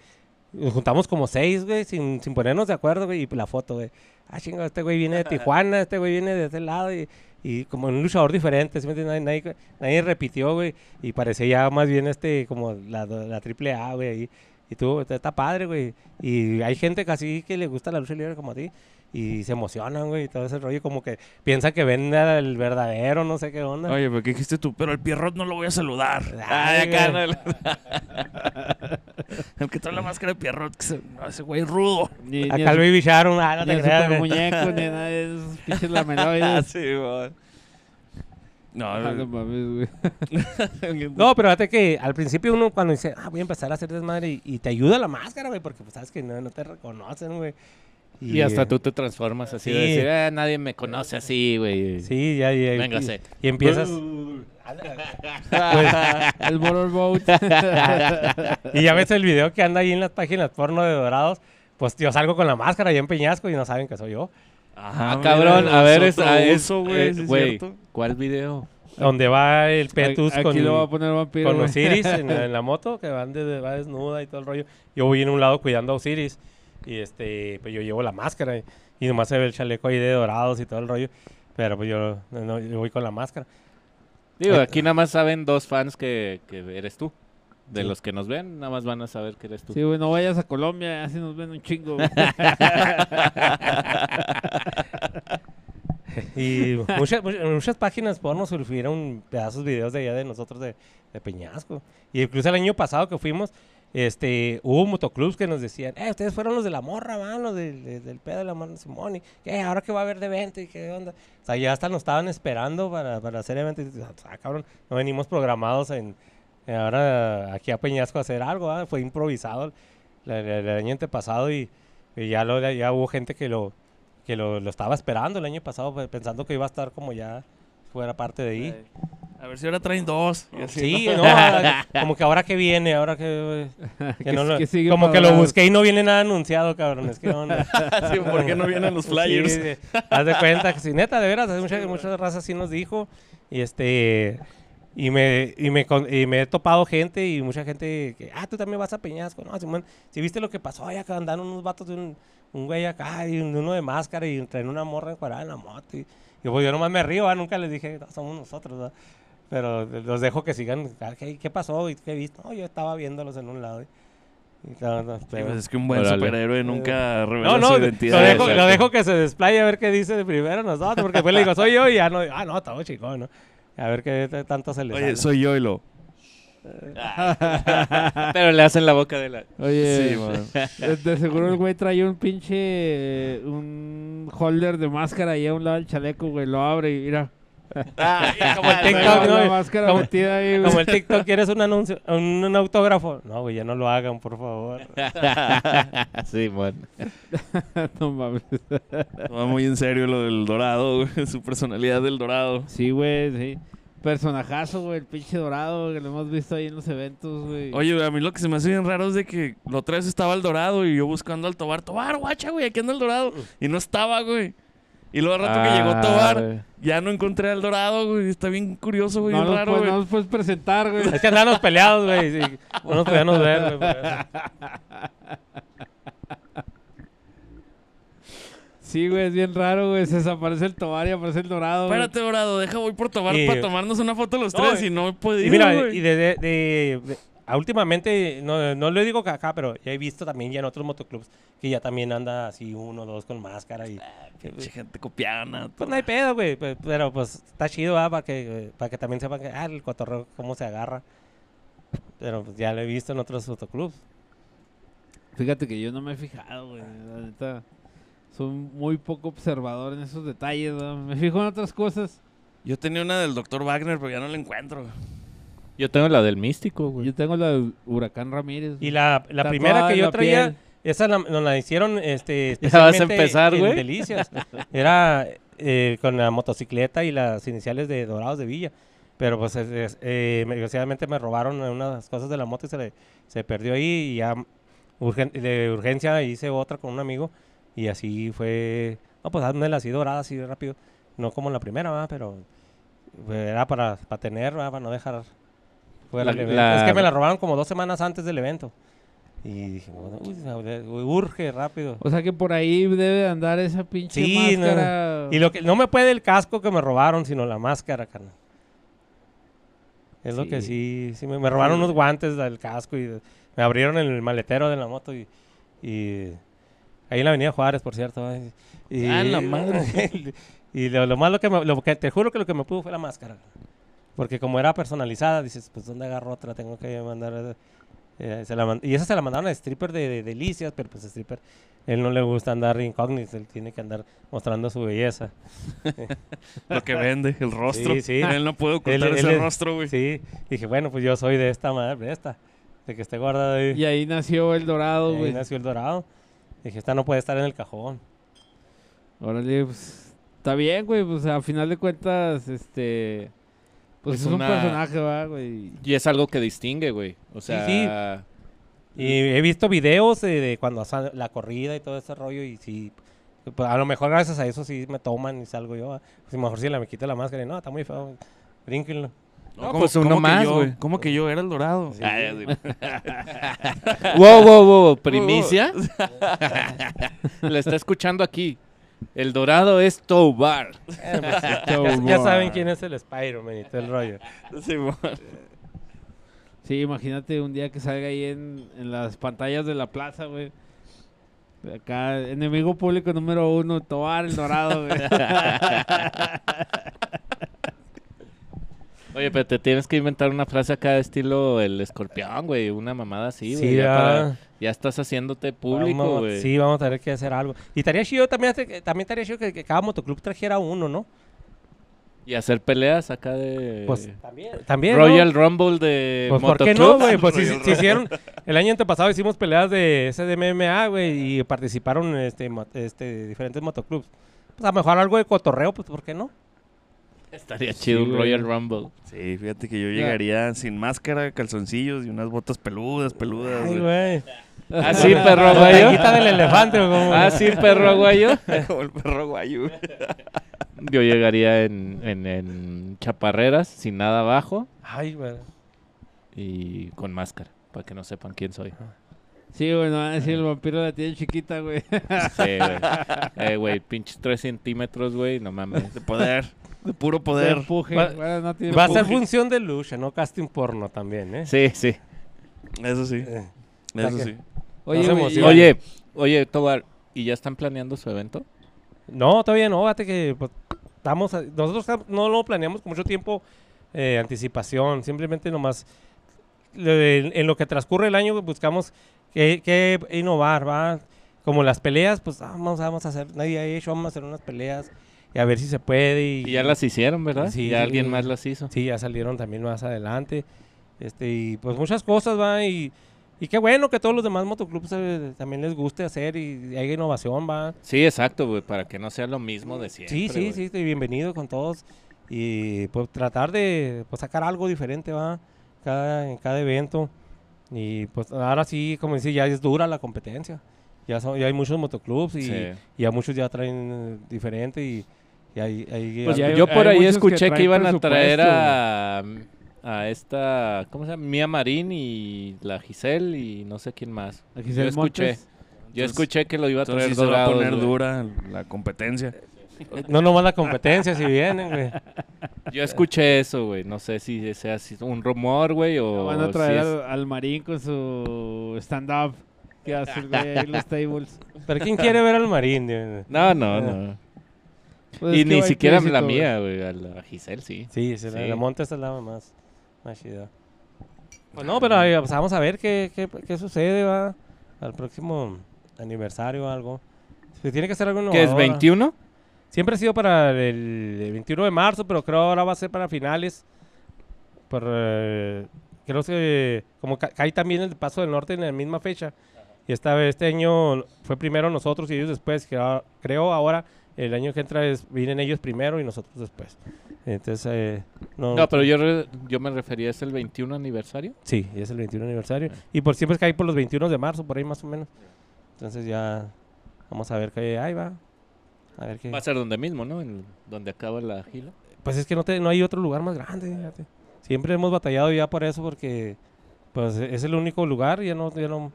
nos juntamos como seis, güey, sin, sin ponernos de acuerdo, güey. Y la foto, güey. ah, chinga, este güey viene de Tijuana, este güey viene de ese lado y, y como un luchador diferente, ¿sí? Nadie, nadie, nadie repitió, güey, y parecía ya más bien este, como la, la triple A, güey, ahí. Y tú, está padre, güey. Y hay gente casi que le gusta la lucha libre como a ti. Y se emocionan, güey, y todo ese rollo. Como que piensan que ven al verdadero, no sé qué onda. Oye, pero ¿qué dijiste tú? Pero el Pierrot no lo voy a saludar. Ay, acá, no, el que trae la máscara de Pierrot, que se, no, ese güey rudo. Ni, ni Acá el el, Baby Sharon, ah, no te el creas, muñeco, ni nada de esos pinches Ah, lameloides. sí, güey. No, Ah, no mames, güey. No, pero fíjate que al principio uno cuando dice, ah, voy a empezar a hacer desmadre y, y te ayuda la máscara, güey, porque pues sabes que no, no te reconocen, güey. Y hasta tú te transformas así de Sí. decir, "Ah, nadie me conoce así, güey. Sí, ya, ya. y- Véngase. Y, empiezas. el motorboat. y ya ves el video que anda ahí en las páginas porno de Dorados. Pues yo salgo con la máscara ya en Peñasco y no saben que soy yo. Ah, cabrón, a ver, es, otro ah, es- uso, güey, eh. ¿cuál video? Donde va el Petus Aquí con, lo va a poner vampiro. con. Osiris en, en la moto, que van de, va desnuda y todo el rollo. Yo voy en un lado cuidando a Osiris. Y este, pues yo llevo la máscara. Y, y nomás se ve el chaleco ahí de dorados y todo el rollo. Pero pues yo, no, yo voy con la máscara. Digo, Eh, aquí nada más saben dos fans que, que eres tú. De Sí. los que nos ven, nada más van a saber que eres tú. Sí, güey, no vayas a Colombia, así nos ven un chingo. Y muchas, muchas, muchas páginas porno subieron pedazos videos de allá de nosotros de, de Peñasco. Y incluso el año pasado que fuimos, este, hubo motoclubs que nos decían, eh, ustedes fueron los de la morra, man, los del, del pedo de la morra Simón, y ¿qué? ahora que va a haber de evento y qué onda. O sea, ya hasta nos estaban esperando para, para hacer eventos. Ah, cabrón, no venimos programados en, en ahora aquí a Peñasco a hacer algo, ¿ah? fue improvisado el, año antepasado y, ya, lo, ya hubo gente que lo que lo, estaba esperando el año pasado, pensando que iba a estar como ya fuera parte de ahí. A ver si ahora traen dos. y así, Sí, ¿no? no, ahora- como que ahora que viene, ahora que... que Que- no lo- que sigue como que lo busqué y no viene nada anunciado, cabrón. Es que. Sí, ¿Por qué no vienen los flyers? Sí, de- haz de cuenta que sí, neta, de veras, hay mucha, mucha raza así nos dijo. Y este... Y me, y, me, y me he topado gente y mucha gente que, ah, tú también vas a Peñasco. No, Simón, si viste lo que pasó, allá acá andaron unos vatos de un, un güey acá y un- uno de máscara y traen una morra encuadrada en la moto. Y, y pues yo nomás me río, ah, nunca les dije, no, somos nosotros, ¿verdad? Pero los dejo que sigan, ah, ¿qué, qué pasó? ¿Y qué viste? No, yo estaba viéndolos en un lado. Y, y no, no, Sí, pero- pues es que un buen superhéroe nunca revela no, no, su lo identidad. dejo, lo dejo que se desplaye a ver qué dice de primero nosotros, porque después le digo, soy yo, y ya no, ah, no, todo chico, ¿no? A ver qué tanto se le Oye, sale. soy yo y lo. Pero le hacen la boca de la... Oye, Sí, de, de seguro el güey trae un pinche. un holder de máscara ahí a un lado del chaleco, güey. Lo abre y mira. como el TikTok, ¿no? máscara Como- metida ahí, güey. Como el TikTok, ¿quieres un anuncio, un, un autógrafo? No, güey, ya no lo hagan, por favor. sí, bueno. no mames. Toma muy en serio lo del dorado, güey, su personalidad del dorado. Sí, güey, sí. Personajazo, güey, el pinche dorado que lo hemos visto ahí en los eventos, güey. Oye, güey, a mí lo que se me hace bien raro es de que la otra vez estaba el dorado y yo buscando al Tobar. Tobar, guacha, güey, aquí anda el dorado. Y no estaba, güey. Y luego al rato que llegó Ah, Tobar, güey. ya no encontré al dorado, güey. Está bien curioso, güey, no, raro, puedes, güey. no nos puedes presentar, güey. Es que andábamos peleados, güey, sí. No nos podíamos ver, güey. por eso. Sí, güey, es bien raro, güey. Se desaparece el tobar y aparece el dorado. güey. Espérate, dorado, deja, voy por Tobar Y- para tomarnos una foto los No, tres y- y no he podido, Y mira, güey. y de, de- de- de- a últimamente, no, no le digo que acá, pero ya he visto también ya en otros motoclubs que ya también anda así uno o dos con máscara y... Pinche gente copiana. Pues no hay pedo, güey, pe- pero pues está chido, ¿va? Para que, para que también sepan que, ah, el cotorreo, cómo se agarra. Pero pues, ya lo he visto en otros motoclubs. Fíjate que yo no me he fijado, güey. La neta. Soy muy poco observador en esos detalles, ¿no? Me fijo en otras cosas. Yo tenía una del Dr. Wagner, pero ya no la encuentro. Yo tengo la del místico, güey. Yo tengo la de Huracán Ramírez. Y la, la primera que yo traía, piel. esa la- nos la hicieron este, Ya vas a especialmente empezar, en güey. Delicias. Era eh, con la motocicleta y las iniciales de Dorados de Villa. Pero pues es- es, eh, me- desgraciadamente me robaron unas cosas de la moto y se, le- se perdió ahí y ya urgen- de urgencia hice otra con un amigo y así fue, no pues hazmela así dorada, así rápido, no como la primera, ¿va? pero eh, era para, para tener, ¿va? para no dejar fuera La- el evento. la- Es que me la robaron como dos semanas antes del evento. Y dije, bueno, uy, urge rápido. O sea que por ahí debe de andar esa pinche Sí, no. Y lo que no me puede el casco que me robaron, sino la máscara, carnal. Es lo que sí, sí me, me robaron unos guantes del casco y me abrieron el maletero de la moto y, y ahí en la Avenida Juárez, por cierto. Y, Ah, la madre. y lo, lo malo que me, lo que te juro que lo que me pudo fue la máscara. Porque como era personalizada, dices, pues ¿dónde agarro otra? Tengo que mandar... eh, se la man- y esa se la mandaron a stripper de, de delicias, pero pues stripper, él no le gusta andar incógnito, él tiene que andar mostrando su belleza. Lo que vende, el rostro. Sí, sí. Él no puede ocultar Él- ese es- rostro, güey. Sí, dije, bueno, pues yo soy de esta madre, de esta, de que esté guardada ahí. Y ahí nació el dorado, Y ahí güey. nació el dorado. Dije, esta no puede estar en el cajón. Órale, pues. Está bien, güey. Pues a final de cuentas, este. Pues Es es, un personaje, va, güey. Y es algo que distingue, güey. O sea, sí. Y he visto videos de, de cuando hacen la corrida y todo ese rollo y sí, pues, a lo mejor gracias a eso sí me toman y salgo yo. Pues, a lo mejor si la me quito la máscara y no, está muy feo, brínquenlo. No, pues uno que más, yo- güey. ¿Cómo que yo era el dorado? Sí. Ah, wow, wow, wow, primicia. Lo está escuchando aquí. El dorado es Tobar. Eh, pues, ya, ya saben quién es el Spider-Man y todo el rollo. Sí, imagínate un día que salga ahí en, en las pantallas de la plaza, güey. Acá, enemigo público número uno, Tobar el Dorado, güey. Oye, pero te tienes que inventar una frase acá de estilo el escorpión, güey. Una mamada así, güey. Sí, ya, ah. para- ya estás haciéndote público, güey. Sí, vamos a tener que hacer algo. Y estaría chido también, hacer- también estaría chido que, que cada motoclub trajera uno, ¿no? Y hacer peleas acá de... Pues también. También, ¿no? Rumble de Pues ¿por qué no, motoclubs. güey? Pues si, Royal si hicieron... El año antepasado hicimos peleas de ese de MMA, güey, y participaron este, este, diferentes motoclubs. Pues a lo mejor algo de cotorreo, pues ¿por qué no? Estaría chido un. Royal Rumble. Sí, fíjate que yo llegaría sin máscara, calzoncillos y unas botas peludas, peludas. Ay, güey. güey. ¿Ah, sí, perro tanguita del elefante, ¿o cómo? ¿Ah, sí, perro aguayo? Como el perro guayo. Yo llegaría en, en, en chaparreras, sin nada abajo Ay, güey. y con máscara, para que no sepan quién soy. Sí, güey, no van a decir el vampiro la tiene chiquita, güey. Sí, güey. Eh, güey, pinches 3 centímetros, güey, no mames. De poder. De puro De poder. empuje. Va- Bueno, no tiene Va a ser función de lucha, no casting porno también, ¿eh? Sí, sí. Eso sí. Eh, Eso que- sí. Oye. Oye, oye, Tobar, ¿y ya están planeando su evento? No, todavía no, fíjate que pues, estamos, a- nosotros no lo planeamos con mucho tiempo eh, anticipación, simplemente nomás en, lo que transcurre el año buscamos qué, qué innovar, ¿va? Como las peleas, pues ah, vamos, vamos a hacer, nadie ha hecho, vamos a hacer unas peleas y a ver si se puede. Y, Y ya las hicieron, ¿verdad? Sí, ya sí. alguien más las hizo. Sí, ya salieron también más adelante. Este, y pues muchas cosas, va, y, y qué bueno que todos los demás motoclubs eh, también les guste hacer y, y haya innovación, va. Sí, exacto, güey, para que no sea lo mismo de siempre. Sí, sí, güey. sí, estoy bienvenido con todos. Y pues tratar de pues, sacar algo diferente, va, cada, en cada evento. Y pues ahora sí, como decía, ya es dura la competencia. Ya, son, ya hay muchos motoclubs y, Sí. y a muchos ya traen eh, diferente y, y hay, hay- Pues hay- yo por ahí que escuché que, traen iban a traer a, a esta, ¿cómo se llama? Mía Marín y la Giselle y no sé quién más. Aquí Yo escuché, Montes. yo Entonces- escuché que lo iba a Entonces traer sí se va a Dorados, poner güey. dura la competencia. no nomás la competencia, si vienen, güey. Yo escuché eso, güey. No sé si sea un rumor, güey, o Van a si traer es- al, Marín con su stand-up. que hace güey ahí en los tables? Pero ¿quién quiere ver al Marín? Dios? No, no, no. Pues y que ni siquiera la mía, güey. A la Giselle, sí. Sí, se la, Sí. la monta es la más, más chida. Pues no, pero ahí, pues, vamos a ver qué, qué, qué sucede, va. Al próximo aniversario o algo. Se tiene que hacer algo ¿Qué es, innovador. 21? Siempre ha sido para el, el 21 de marzo, pero creo ahora va a ser para finales. Por, eh, creo que como ca- cae también el Paso del Norte en la misma fecha. Y esta vez, este año fue primero nosotros y ellos después. Creo, creo ahora el año que entra es, vienen ellos primero y nosotros después. Entonces, eh, no, No, pero yo, re- yo me refería, ¿es el 21 aniversario? Sí, es el 21 aniversario. Y por siempre es que hay por los 21 de marzo, por ahí más o menos. Entonces ya vamos a ver qué ahí va. A ver qué. Va a ser donde mismo, ¿no? En donde acaba la gila. Pues es que no, te, no hay otro lugar más grande. fíjate. Siempre hemos batallado ya por eso porque pues es el único lugar, ya no, ya no,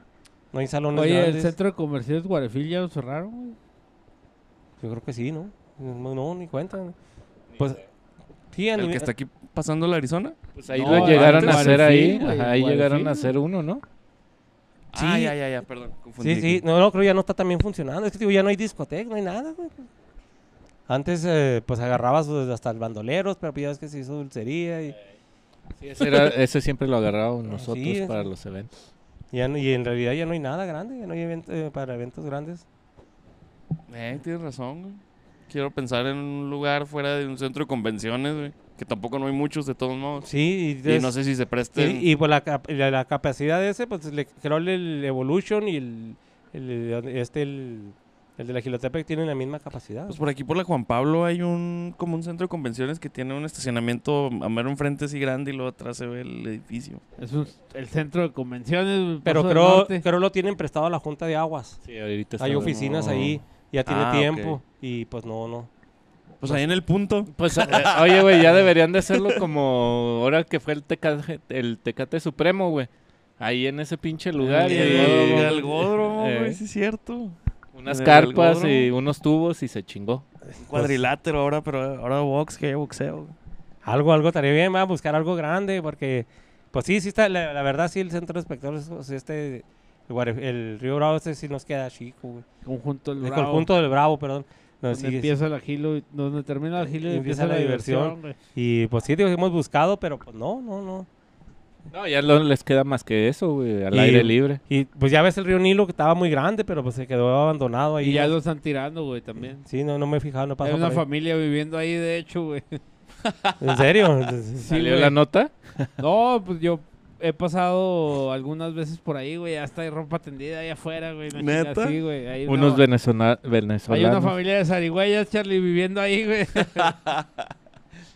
No hay salones Oye, el centro de comerciales Guarefil ya lo cerraron, güey. Yo creo que sí, ¿no? No, no, ni cuenta. Pues, sí, El que está aquí pasando la Arizona. Pues ahí No, lo llegaron antes a hacer ahí. Guarefil, güey, Ajá, ahí llegaron a hacer uno, ¿no? Sí. Ah, ya, ya, ya, perdón. confundí. Sí, sí, no, no, creo ya no está también funcionando. Es que digo, ya no hay discoteca, no hay nada, güey. Antes, eh, pues agarrabas hasta el bandoleros, pero ya ves que se hizo dulcería y, Ese, era- ese siempre lo agarrábamos nosotros Sí, para los eventos. ya no- y en realidad ya no hay nada grande, ya no hay evento, eh, para eventos grandes. Eh, tienes razón, güey. Quiero pensar en un lugar fuera de un centro de convenciones, güey. Que tampoco no hay muchos de todos modos. Sí, y, Y es- no sé si se preste. y, y, pues la, la, la capacidad de ese, pues le, creo el, el Evolution y el, el- este, el, el de la Gilotepec tienen la misma capacidad. Pues por aquí por la Juan Pablo hay un como un centro de convenciones que tiene un estacionamiento a mero enfrente así grande y luego atrás se ve el edificio. Es un- el centro de convenciones. pero creo, creo lo tienen prestado a la Junta de Aguas. Sí, ahorita Hay oficinas no. ahí, ya tiene Ah, tiempo y pues no, no. Pues ahí en el punto. Pues, eh, oye, güey, ya deberían de hacerlo como ahora que fue el Tecate, el Tecate Supremo, güey. Ahí en ese pinche lugar. y el, Eh. güey, sí es cierto. unas carpas y unos tubos y se chingó. Un cuadrilátero ahora, pero ahora box, que boxeo. Algo, algo estaría bien, va a buscar algo grande porque, pues sí, sí está, la, la verdad sí el centro de espectadores, o sea, este, el, Río Bravo este sí nos queda chico, güey. Conjunto del El Bravo, conjunto del Bravo, perdón. Donde empieza el agilo, donde termina el agilo y, empieza, empieza la la diversión. Y pues sí, digo, hemos buscado, pero pues no, no, no. No, ya no les queda más que eso, güey, al Y- aire libre. Y pues ya ves el río Nilo que estaba muy grande, pero pues se quedó abandonado ahí. Y ya ¿no? lo están tirando, güey, también. Sí, no, no me he fijado, no Hay pasa una por ahí. familia viviendo ahí, de hecho, güey. ¿En serio? ¿Salió la nota? No, pues yo he pasado algunas veces por ahí, güey. Hasta hay ropa tendida ahí afuera, güey. una ¿Neta? así, güey. Hay Unos una, venezona- Hay venezolanos. una familia de zarigüeyas, Charlie, viviendo ahí, güey.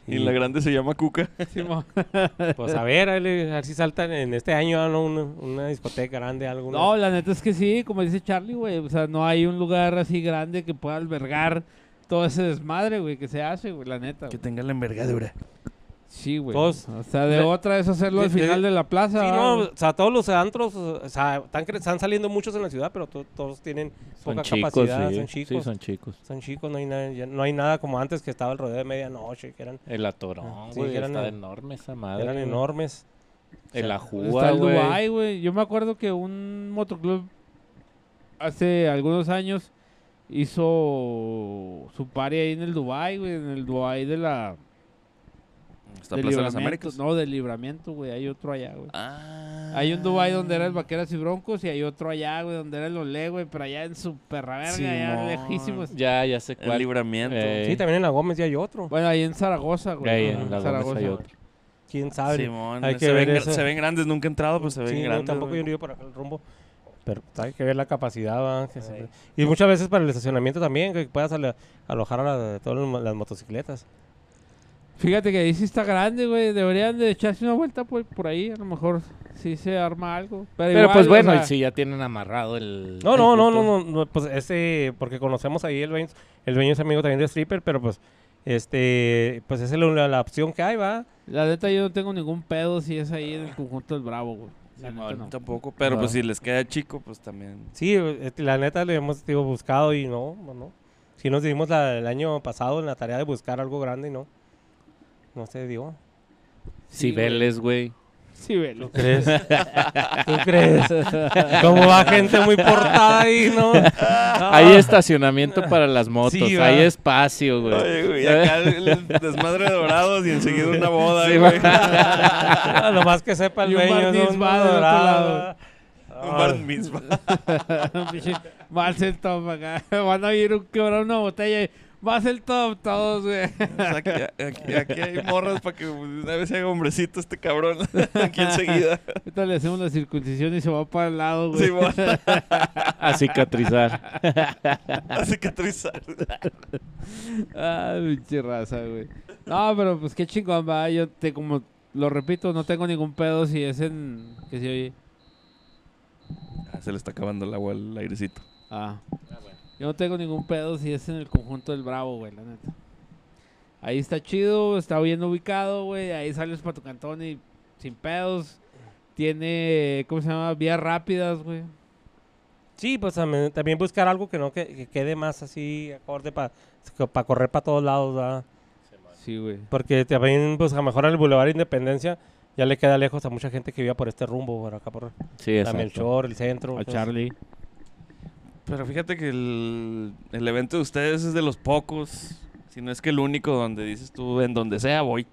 Y la grande se llama Cuca. Pues a ver, a ver, si saltan en este año ¿no? una, una discoteca grande, alguna. No, la neta es que sí, como dice Charlie, güey. O sea, no hay un lugar así grande que pueda albergar todo ese desmadre, güey, que se hace, güey, la neta. Que güey. tenga la envergadura. Sí, güey. Todos- o sea, de otra es hacerlo al de- de- final de la plaza. Sí, ¿va, no, o sea, todos los antros, o sea, están, saliendo muchos en la ciudad, pero to- todos tienen Son poca chicos, capacidad, sí. son Sí, chicos. son chicos. Son chicos, no hay, nada, ya no hay nada como antes que estaba el rodeo de medianoche, que eran, El atorón, Sí, güey, que eran está en- enorme esa madre. eran güey. enormes. El Está Ajúa, el güey. Dubai, güey. Yo me acuerdo que un motoclub hace algunos años hizo su party ahí en el Dubai, güey, en el Dubai de la Está Plaza de las Américas. no, del libramiento, güey, hay otro allá, güey. Ah. Hay un Dubai donde era el Vaqueras y Broncos y hay otro allá, güey, donde era el Olé, güey, pero allá en su perra verga, allá lejísimos. Ya, ya sé El cuál. libramiento. Eh, Sí, también en la Gómez ya hay otro. Bueno, ahí en Zaragoza, güey. Ahí en la Gómez hay otro. ¿Quién sabe? Simón, Hay que se, ver ven, se ven grandes, nunca he entrado, pues se ven Sí, no, grandes. tampoco yo no iba por acá el rumbo. Pero pues, hay que ver la capacidad, ¿va? que se- Y muchas veces para el estacionamiento también, que puedas alojar a la- todas las motocicletas. Fíjate que ahí sí está grande, güey. Deberían de echarse una vuelta por, por ahí. A lo mejor sí se arma algo. Pero, Pero igual, pues o bueno, sea, y si ya tienen amarrado el. No, el no, no, no, no, no, pues ese, porque conocemos ahí el dueño, el dueño es amigo también de stripper, pero pues, este, pues esa es la, la opción que hay, va. La neta, yo no tengo ningún pedo si es ahí en el conjunto del Bravo, güey. Simón, no. Tampoco, pero pues si les queda chico, pues también. Sí, la neta le hemos digo, buscado y no, no, no. Sí nos dimos la- el año pasado en la tarea de buscar algo grande y no. No se dio. Sí, Cibeles, güey. Sí, velo. ¿Crees? ¿Tú crees? Como va gente muy portada ahí, ¿no? Hay estacionamiento para las motos, Sí, hay espacio, güey. Oye, güey, acá el, desmadre de dorados y enseguida una boda, Sí, güey. Ah, Lo más que sepa el un dueño, bar ¿no? mitzvah del otro Dorado. lado. Un bar mitzvah. Pinche, Más el top acá. Van a ir un quebrar una botella y más el top todos, güey. O sea, aquí, aquí- aquí hay morras para que una vez se haga hombrecito este cabrón. aquí enseguida. Ahorita le hacemos la circuncisión y se va para el lado, güey. Sí, bueno, A cicatrizar. a cicatrizar. Ah, pinche raza, güey. No, pero pues qué chingón, va. Yo te, como lo repito, no tengo ningún pedo si es en. que se oye. Ah, se le está acabando el agua al airecito. Ah. Yo no tengo ningún pedo si es en el conjunto del Bravo, güey, la neta. Ahí está chido, está bien ubicado, güey. Ahí sales para tu cantón y sin pedos. Tiene, ¿cómo se llama? Vías rápidas, güey. Sí, pues también, también buscar algo que no que, que quede más así acorde para correr para todos lados, ¿verdad? Sí, güey. Porque también, pues a lo mejor el Boulevard Independencia ya le queda lejos a mucha gente que vive por este rumbo, por acá por Sí, la. Melchor, el centro. A pues. Charlie. Pero fíjate que el, el evento de ustedes es de los pocos, si no es que el único donde dices tú, en donde sea voy.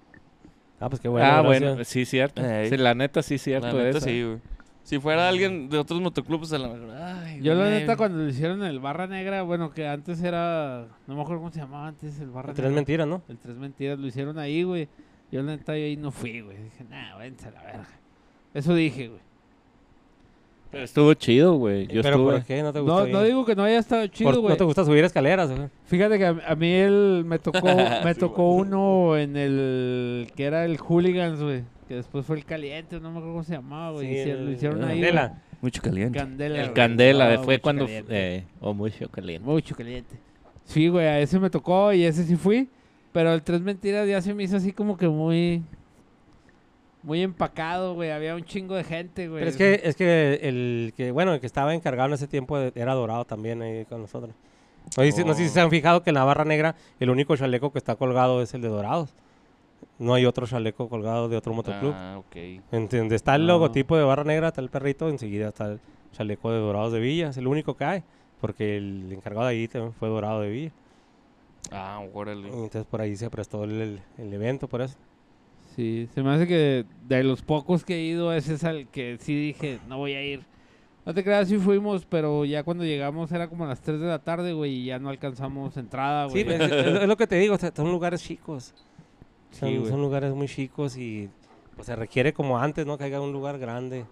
Ah, pues qué bueno. ah, gracias. bueno, sí, cierto. Ey. Sí, la neta, sí, cierto. La neta sí, güey. Si fuera alguien de otros motoclubs, a lo mejor, ay, Yo la neta cuando lo hicieron en el Barra Negra, bueno, que antes era, no me acuerdo cómo se llamaba antes el Barra Tres Negra. mentiras, ¿no? El Tres Mentiras lo hicieron ahí, güey. Yo la neta yo ahí no fui, güey. Dije, nah, váyanse a la verga. Eso dije, güey. Pero estuvo chido, güey. Yo Pero estuve. ¿por qué no te gusta? No, no digo que no haya estado chido, ¿No güey. te gusta subir escaleras? güey? Fíjate que a, a mí él me tocó, me Sí, tocó uno en el que era el Hooligans, güey. Que después fue el Caliente, no me acuerdo cómo se llamaba, güey. Sí, el- lo hicieron ahí. Candela. Mucho caliente. Candela. El. Candela No, fue cuando. Eh, o mucho caliente. Mucho caliente. Sí, güey, a ese me tocó y ese sí fui. Pero el Tres Mentiras ya se me hizo así como que muy. Muy empacado, güey. Había un chingo de gente, güey. Pero es que, es que el que, bueno, el que estaba encargado en ese tiempo era Dorado también ahí con nosotros. No, sé si- no sé si Oh. se han fijado que en la barra negra el único chaleco que está colgado es el de Dorados. No hay otro chaleco colgado de otro motoclub. Ah, ok. En donde está el logotipo de barra negra, está el perrito, enseguida está el chaleco de Dorados de Villa. Es el único que hay, porque el encargado de ahí también fue Dorado de Villa. Ah, órale. Entonces por ahí se prestó el, el- el evento, por eso. Sí, se me hace que de los pocos que he ido, ese es al que sí dije, no voy a ir. No te creas, sí fuimos, pero ya cuando llegamos era como a las 3 de la tarde, güey, y ya no alcanzamos entrada, güey. Sí, pues, es, lo que te digo, o sea, son lugares chicos. Son, Sí, güey. son lugares muy chicos y pues se requiere como antes, ¿no? Que haya un lugar grande.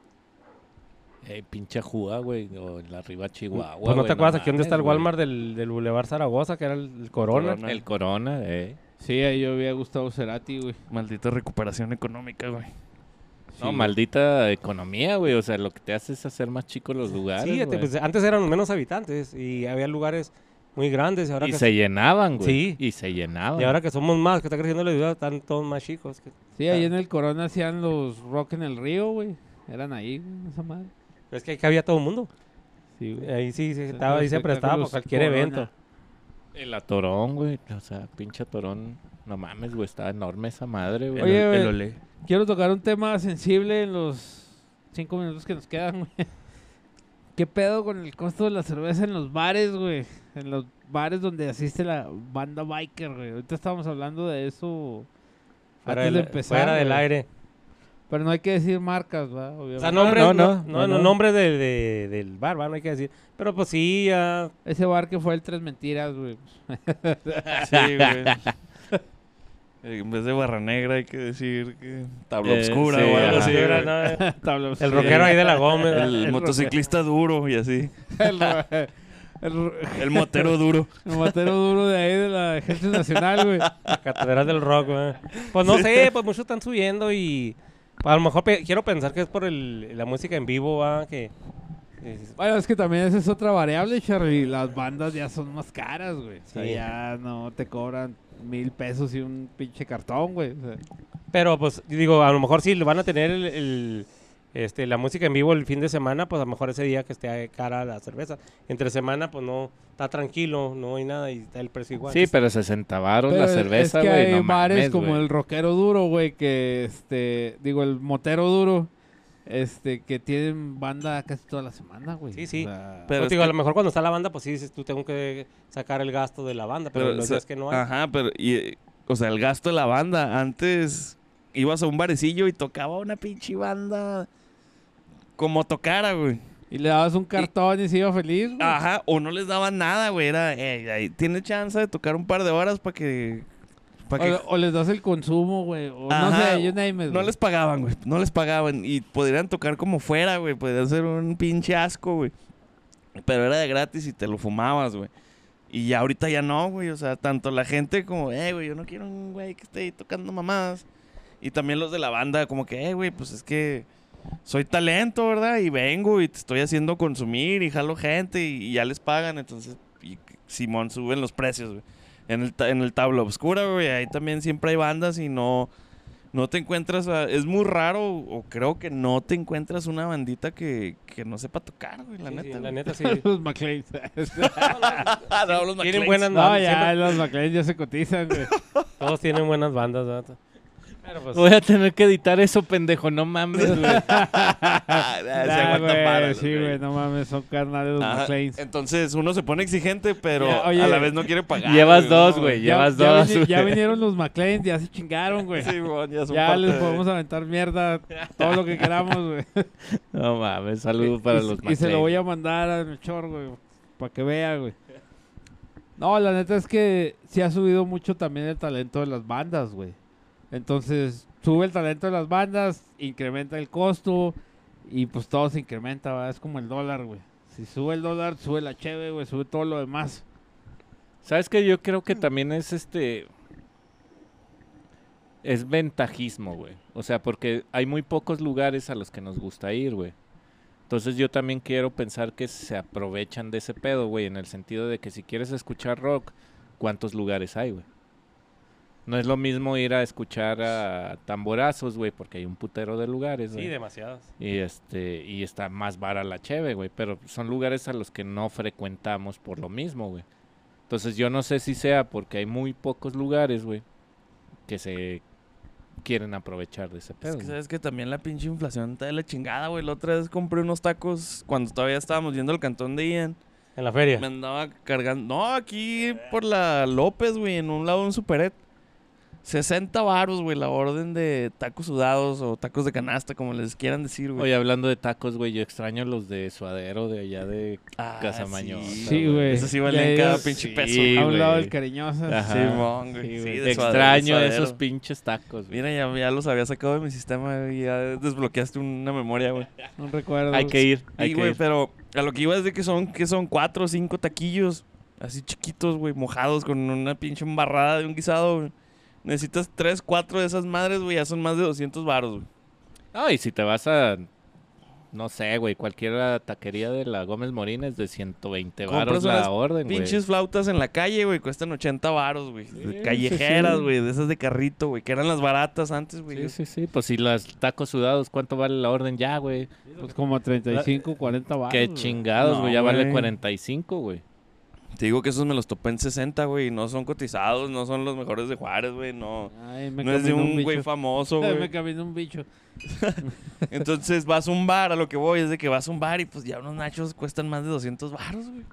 Eh, pinche Juga, güey. O en la arriba Chihuahua. pues no te acuerdas aquí dónde está el Walmart del, del Boulevard Zaragoza, que era el, el Corona. Corona. güey. El Corona, eh. Sí, ahí yo había Gustavo Cerati, güey. Maldita recuperación económica, güey. No, maldita economía, güey. O sea, lo que te hace es hacer más chicos los lugares. Sí, güey. pues, antes eran menos habitantes y había lugares muy grandes y ahora, y que, se llenaban, güey. Sí. Y se llenaban. y ahora que somos más, que está creciendo la ciudad, están todos más chicos. que- Sí, ahí en el Corona hacían los rock en el río, güey. Eran ahí, güey, esa madre. Pero es que ahí cabía todo el mundo. Sí, güey. Ahí sí, se, estaba, ahí se prestaba para cualquier Corona. evento. El atorón, güey. O sea, pinche atorón. No mames, güey. Está enorme esa madre, güey. Oye, el, güey. el olé. Quiero tocar un tema sensible en los cinco minutos que nos quedan, güey. ¿Qué pedo con el costo de la cerveza en los bares, güey? En los bares donde asiste la banda biker, güey. Ahorita estábamos hablando de eso Fuera, antes del, de empezar. fuera del aire. Pero no hay que decir marcas, ¿va? O Obviamente. sea, No, nombre, no, no, no, no, no, no. nombre de, de- del bar, ¿va? no hay que decir. Pero pues sí, ya Ese bar que fue el Tres Mentiras, güey. Sí, güey. Eh, En vez de barra negra hay que decir que tabla Eh, oscura sí, o ajá. güey. ¿no? Tabla el rockero ahí de la Gómez. ¿va? El motociclista duro y así. el, ro- el ro- El motero duro. el motero duro de ahí de la Ejército Nacional, güey. La catedral del rock, ¿va? Pues no sé, pues muchos están subiendo y a lo mejor pe- quiero pensar que es por el, la música en vivo, ¿va? Que, es- Bueno, es que también esa es otra variable, Charlie. Las bandas ya son más caras, güey. O sea, Sí. ya no te cobran mil pesos y un pinche cartón, güey. O sea, pero pues digo, a lo mejor sí van a tener el, el, este, la música en vivo el fin de semana, pues a lo mejor ese día que esté cara la cerveza. Entre semana, pues no, está tranquilo, no hay nada y está el precio igual. Sí, pero 60 varos pero la cerveza, es que güey. hay no bares mames, como güey. el rockero duro, güey, que, este, digo, el motero duro, este, que tienen banda casi toda la semana, güey. Sí, sí. O sea, Pero Pues, digo, a lo mejor cuando está la banda, pues sí dices, tú tengo que sacar el gasto de la banda, pero, los o sea, días que no hay. Ajá, pero, y, eh, o sea, el gasto de la banda. Antes ibas a un barecillo y tocaba una pinche banda como tocara, güey. y le dabas un cartón y, se iba feliz, güey. Ajá, o no les daban nada, güey. Era, eh, ahí tiene chance de tocar un par de horas para que. Para que O, o les das el consumo, güey. O no sé, you name it, no les pagaban, güey. No les pagaban. Y podrían tocar como fuera, güey. Podrían ser un pinche asco, güey. Pero era de gratis y te lo fumabas, güey. Y ya ahorita ya no, güey. O sea, tanto la gente como, eh, güey, yo no quiero un güey que esté ahí tocando mamadas. Y también los de la banda, como que, eh, güey, pues es que soy talento, ¿verdad? Y vengo y te estoy haciendo consumir y jalo gente y, y ya les pagan. Entonces, y Simón suben los precios, güey. En el, ta- en el tabla oscura, güey, ahí también siempre hay bandas y no... no te encuentras, a- es muy raro, o creo que no te encuentras una bandita que, que no sepa tocar, güey, la Sí, neta. sí, la güey. neta sí. los McLean. No, los Tienen McLeans. buenas no, ya siempre- los McLean ya se cotizan, güey. Todos tienen buenas bandas, ¿verdad? Pues, Voy a tener que editar eso, pendejo. No mames, güey. Ah, Nah, güey, sí, güey, no mames, son carnales los Ajá, McLean. Entonces uno se pone exigente, pero Ya, oye. a la vez no quiere pagar. Llevas güey, dos, güey. Llevas ya, dos. ya güey. vinieron los McLean, ya se chingaron, güey. Sí, güey, ya son ya parte les de- podemos aventar mierda, todo lo que queramos, güey. No mames, saludos para y, los y se lo McLean. voy a mandar a Melchor, güey, para que vea, güey. No, la neta es que sí ha subido mucho también el talento de las bandas, güey. Entonces, sube el talento de las bandas, incrementa el costo y pues todo se incrementa, ¿verdad? Es como el dólar, güey. Si sube el dólar, sube la cheve, güey, sube todo lo demás. ¿Sabes qué? Yo creo que también es este. Es ventajismo, güey. O sea, porque hay muy pocos lugares a los que nos gusta ir, güey. Entonces yo también quiero pensar que se aprovechan de ese pedo, güey. En el sentido de que si quieres escuchar rock, ¿cuántos lugares hay, güey? No es lo mismo ir a escuchar a tamborazos, güey, porque hay un putero de lugares, sí, güey. demasiados. Y este, y está más vara la cheve, güey. Pero son lugares a los que no frecuentamos por lo mismo, güey. Entonces yo no sé si sea porque hay muy pocos lugares, güey, que se quieren aprovechar de ese pedo. Es que sabes que también la pinche inflación está de la chingada, güey. La otra vez compré unos tacos cuando todavía estábamos yendo al cantón de Ian. En la feria. Me andaba cargando. No, aquí por la López, güey, en un lado de un superet. 60 varos, güey, la orden de tacos sudados o tacos de canasta, como les quieran decir, güey. Oye, hablando de tacos, güey, yo extraño los de suadero de allá de... Ah, Casa Mañosa, Sí, güey. Eso sí Ya valían cada ellos- pinche sí, peso. Sí, a un lado del cariñoso. Ajá. Simón, güey. Sí, Sí, de Extraño esos pinches tacos, güey. Mira, ya, ya los había sacado de mi sistema y ya desbloqueaste una memoria, güey. No recuerdo. Hay que ir, hay que güey, ir. pero a lo que iba es de que son, que son cuatro o cinco taquillos, así chiquitos, güey, mojados con una pinche embarrada de un guisado, güey. Necesitas tres, cuatro de esas madres, güey, ya son más de 200 varos, güey. No, y si te vas a... No sé, güey, cualquier taquería de la Gómez Morín es de 120 Compras varos unas la orden, güey. Pinches flautas en la calle, güey, cuestan 80 varos, güey. Sí, callejeras, sí. güey, de esas de carrito, güey, que eran las baratas antes, güey. Sí, sí, sí. Pues si los tacos sudados, ¿cuánto vale la orden ya, güey? Pues como 35, 40 baros. Qué güey. chingados, No, güey. ya vale güey. 45, güey. Te digo que esos me los topé en 60, güey, y no son cotizados, no son los mejores de Juárez, güey, no. Ay, me No es de un güey famoso, güey. me caminó un bicho. Entonces vas a un bar, a lo que voy es de que vas a un bar y pues ya unos nachos cuestan más de 200 baros, güey.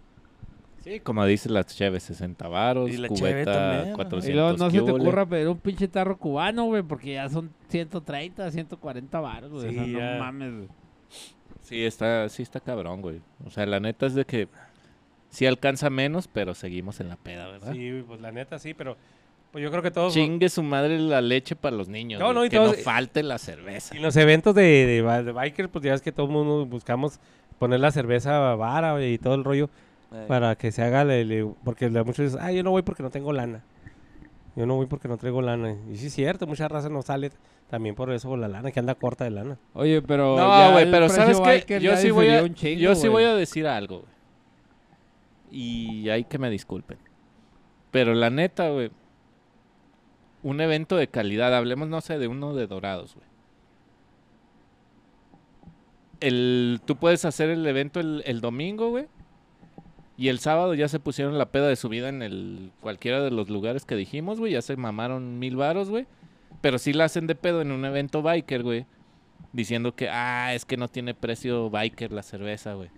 Sí, como dice las cheves, 60 varos, Y la cheve cubeta, también, ajá. 400 Y luego no se te ocurra pedir un pinche tarro cubano, güey, porque ya son 130, 140 baros, güey. Sí, o sea, ya. no mames, güey. Sí, está, sí está cabrón, güey. O sea, la neta es de que sí alcanza menos, pero seguimos en la peda, ¿verdad? Sí, pues la neta sí, pero pues yo creo que todos... Chingue su madre la leche para los niños. No, no, y que todos- no falte la cerveza. Y los eventos de, de, ba- de biker, pues ya es que todo el mundo buscamos poner la cerveza vara y todo el rollo para que se haga, porque muchos dicen, ah, yo no voy porque no tengo lana. Yo no voy porque no traigo lana. Y sí es cierto, mucha raza no sale también por eso, por la lana, que anda corta de lana. Oye, pero. No, ya güey, pero ¿sabes qué? Yo sí voy a, chingo, yo sí voy a decir algo, güey. Y hay que me disculpen. Pero la neta, güey. Un evento de calidad, hablemos, no sé, de uno de dorados, güey. El, tú puedes hacer el evento el, domingo, güey. Y el sábado ya se pusieron la peda de su vida en el cualquiera de los lugares que dijimos, güey. Ya se mamaron mil varos, güey. Pero sí la hacen de pedo en un evento biker, güey. Diciendo que, ah, es que no tiene precio biker la cerveza, güey.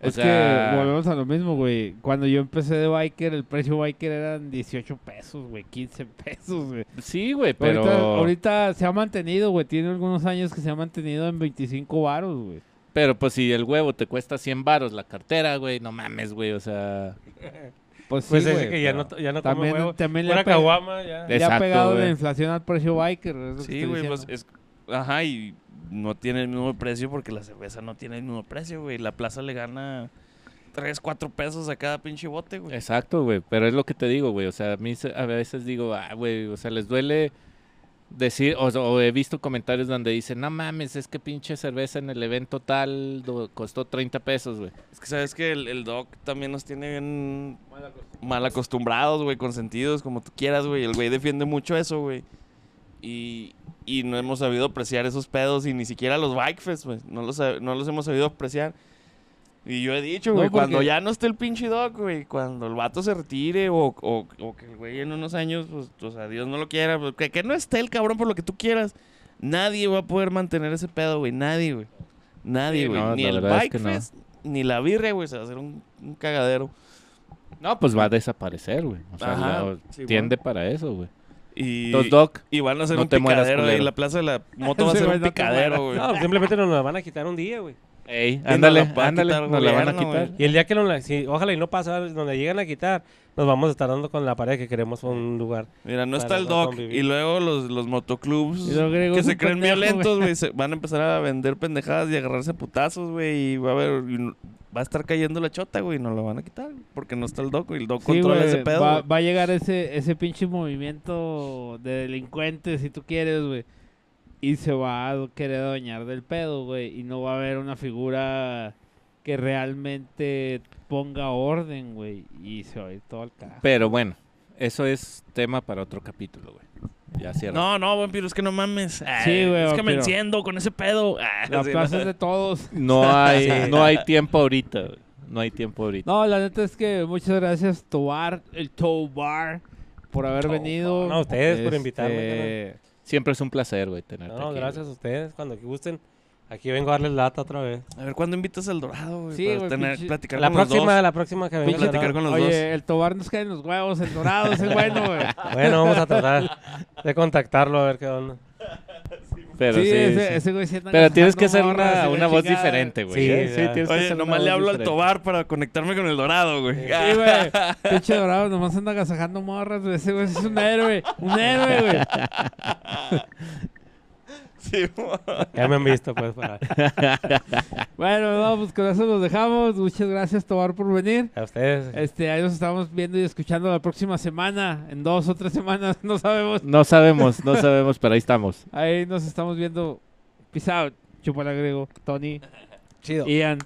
O Es sea- que volvemos a lo mismo, güey. Cuando yo empecé de biker, el precio biker eran 18 pesos, güey, 15 pesos, güey. Sí, güey, pero... Ahorita, ahorita se ha mantenido, güey. Tiene algunos años que se ha mantenido en 25 varos, güey. Pero pues si el huevo te cuesta 100 varos la cartera, güey, no mames, güey, o sea... Pues sí, Pues es güey, que ya no, ya no come también, huevo. también le Una ha, pe- caguama, ya. Eh, le ha Exacto, pegado la inflación al precio biker. es lo que Sí, güey, pues es... Ajá, y no tiene el mismo precio porque la cerveza no tiene el mismo precio, güey. La plaza le gana 3, 4 pesos a cada pinche bote, güey. Exacto, güey, pero es lo que te digo, güey, o sea, a mí se- a veces digo, ah, güey, o sea, les duele decir, o, o he visto comentarios donde dicen, no mames, es que pinche cerveza en el evento tal do- costó 30 pesos, güey. Es que sabes que el, el doc también nos tiene bien mal acostumbrados, güey, consentidos, como tú quieras, güey. El güey defiende mucho eso, güey. Y, y no hemos sabido apreciar esos pedos y ni siquiera los bike fest, güey. No los, no los hemos sabido apreciar. Y yo he dicho, No, güey, cuando ya no esté el pinche doc, güey, cuando el vato se retire o, o, o que el güey en unos años, pues, o sea, Dios no lo quiera, pues, que, que no esté el cabrón por lo que tú quieras, nadie va a poder mantener ese pedo, güey, nadie, güey. Nadie, Sí, güey. no, ni el verdad es que ni la birria, güey, se va a hacer un, un cagadero. No, pues va a desaparecer, güey. O sea, Ajá, ya sí, tiende para eso, güey. Y, Entonces, Doc, y van a hacer no un te mueras, picadero ahí, culero. la plaza de la moto va a ser un picadero, güey. No, simplemente nos la van a quitar un día, güey. ey, ándale, ándale, nos la van a quitar. Y el día que nos la, si, ojalá y no pasa, donde llegan a quitar, nos vamos a estar dando con la pared que queremos un lugar. Mira, no está el no doc. convivir. Y luego los, los motoclubs Y que se creen pendejo, violentos, güey. Van a empezar a vender pendejadas y agarrarse putazos, güey. Y va a haber... y no- va a estar cayendo la chota, güey. Y nos lo van a quitar. Porque no está el doc, güey. El doc Sí, controla güey, ese pedo, va, güey. va a llegar ese, ese pinche movimiento de delincuentes, si tú quieres, güey. Y se va a querer dañar del pedo, güey. Y no va a haber una figura que realmente ponga orden, güey. Y se va a ir todo al carajo. Pero bueno, eso es tema para otro capítulo, güey. Ya cierra. No, no, vampiro, es que no mames. Ah, Sí, güey, Es que me vampiro. enciendo con ese pedo. Ah, La sí, plaza no. es de todos. No hay, Sí. no hay tiempo ahorita, güey. No hay tiempo ahorita. No, la neta es que muchas gracias, Tobar, el Tobar, por haber Tobar. venido. No, a ustedes por invitarme, Este, Siempre es un placer, güey, tenerte No, aquí, gracias a ustedes. Cuando gusten, aquí vengo a darles lata otra vez. A ver, ¿cuándo invitas al Dorado, güey? Sí, para güey, tener, pinche- platicar La con los próxima, dos. la próxima que venga. Pinche platicar con los Oye, dos. el Tobar nos cae en los huevos, el dorado, ese bueno, güey. Bueno, vamos a tratar de contactarlo a ver qué onda. Pero sí, sí, ese, sí. ese güey sí anda Pero tienes que hacer morras y una, la una voz chingada. diferente, güey. Sí, ¿eh? ya. tienes que Oye, hacer una nomás le voz hablo al diferente. Tobar para conectarme con el Dorado, güey. Sí, güey. Pinche dorado, nomás anda agasajando morras, güey. Ese güey es un héroe. Un héroe, güey. Sí, Ya me han visto, pues, para... Bueno, no, pues con eso nos dejamos. Muchas gracias, Tobar, por venir. A ustedes. Este, ahí nos estamos viendo y escuchando la próxima semana. En dos o tres semanas, no sabemos. No sabemos, no sabemos, pero ahí estamos. Ahí nos estamos viendo. Peace out. Chupala Grego, Tony, Chido. Ian.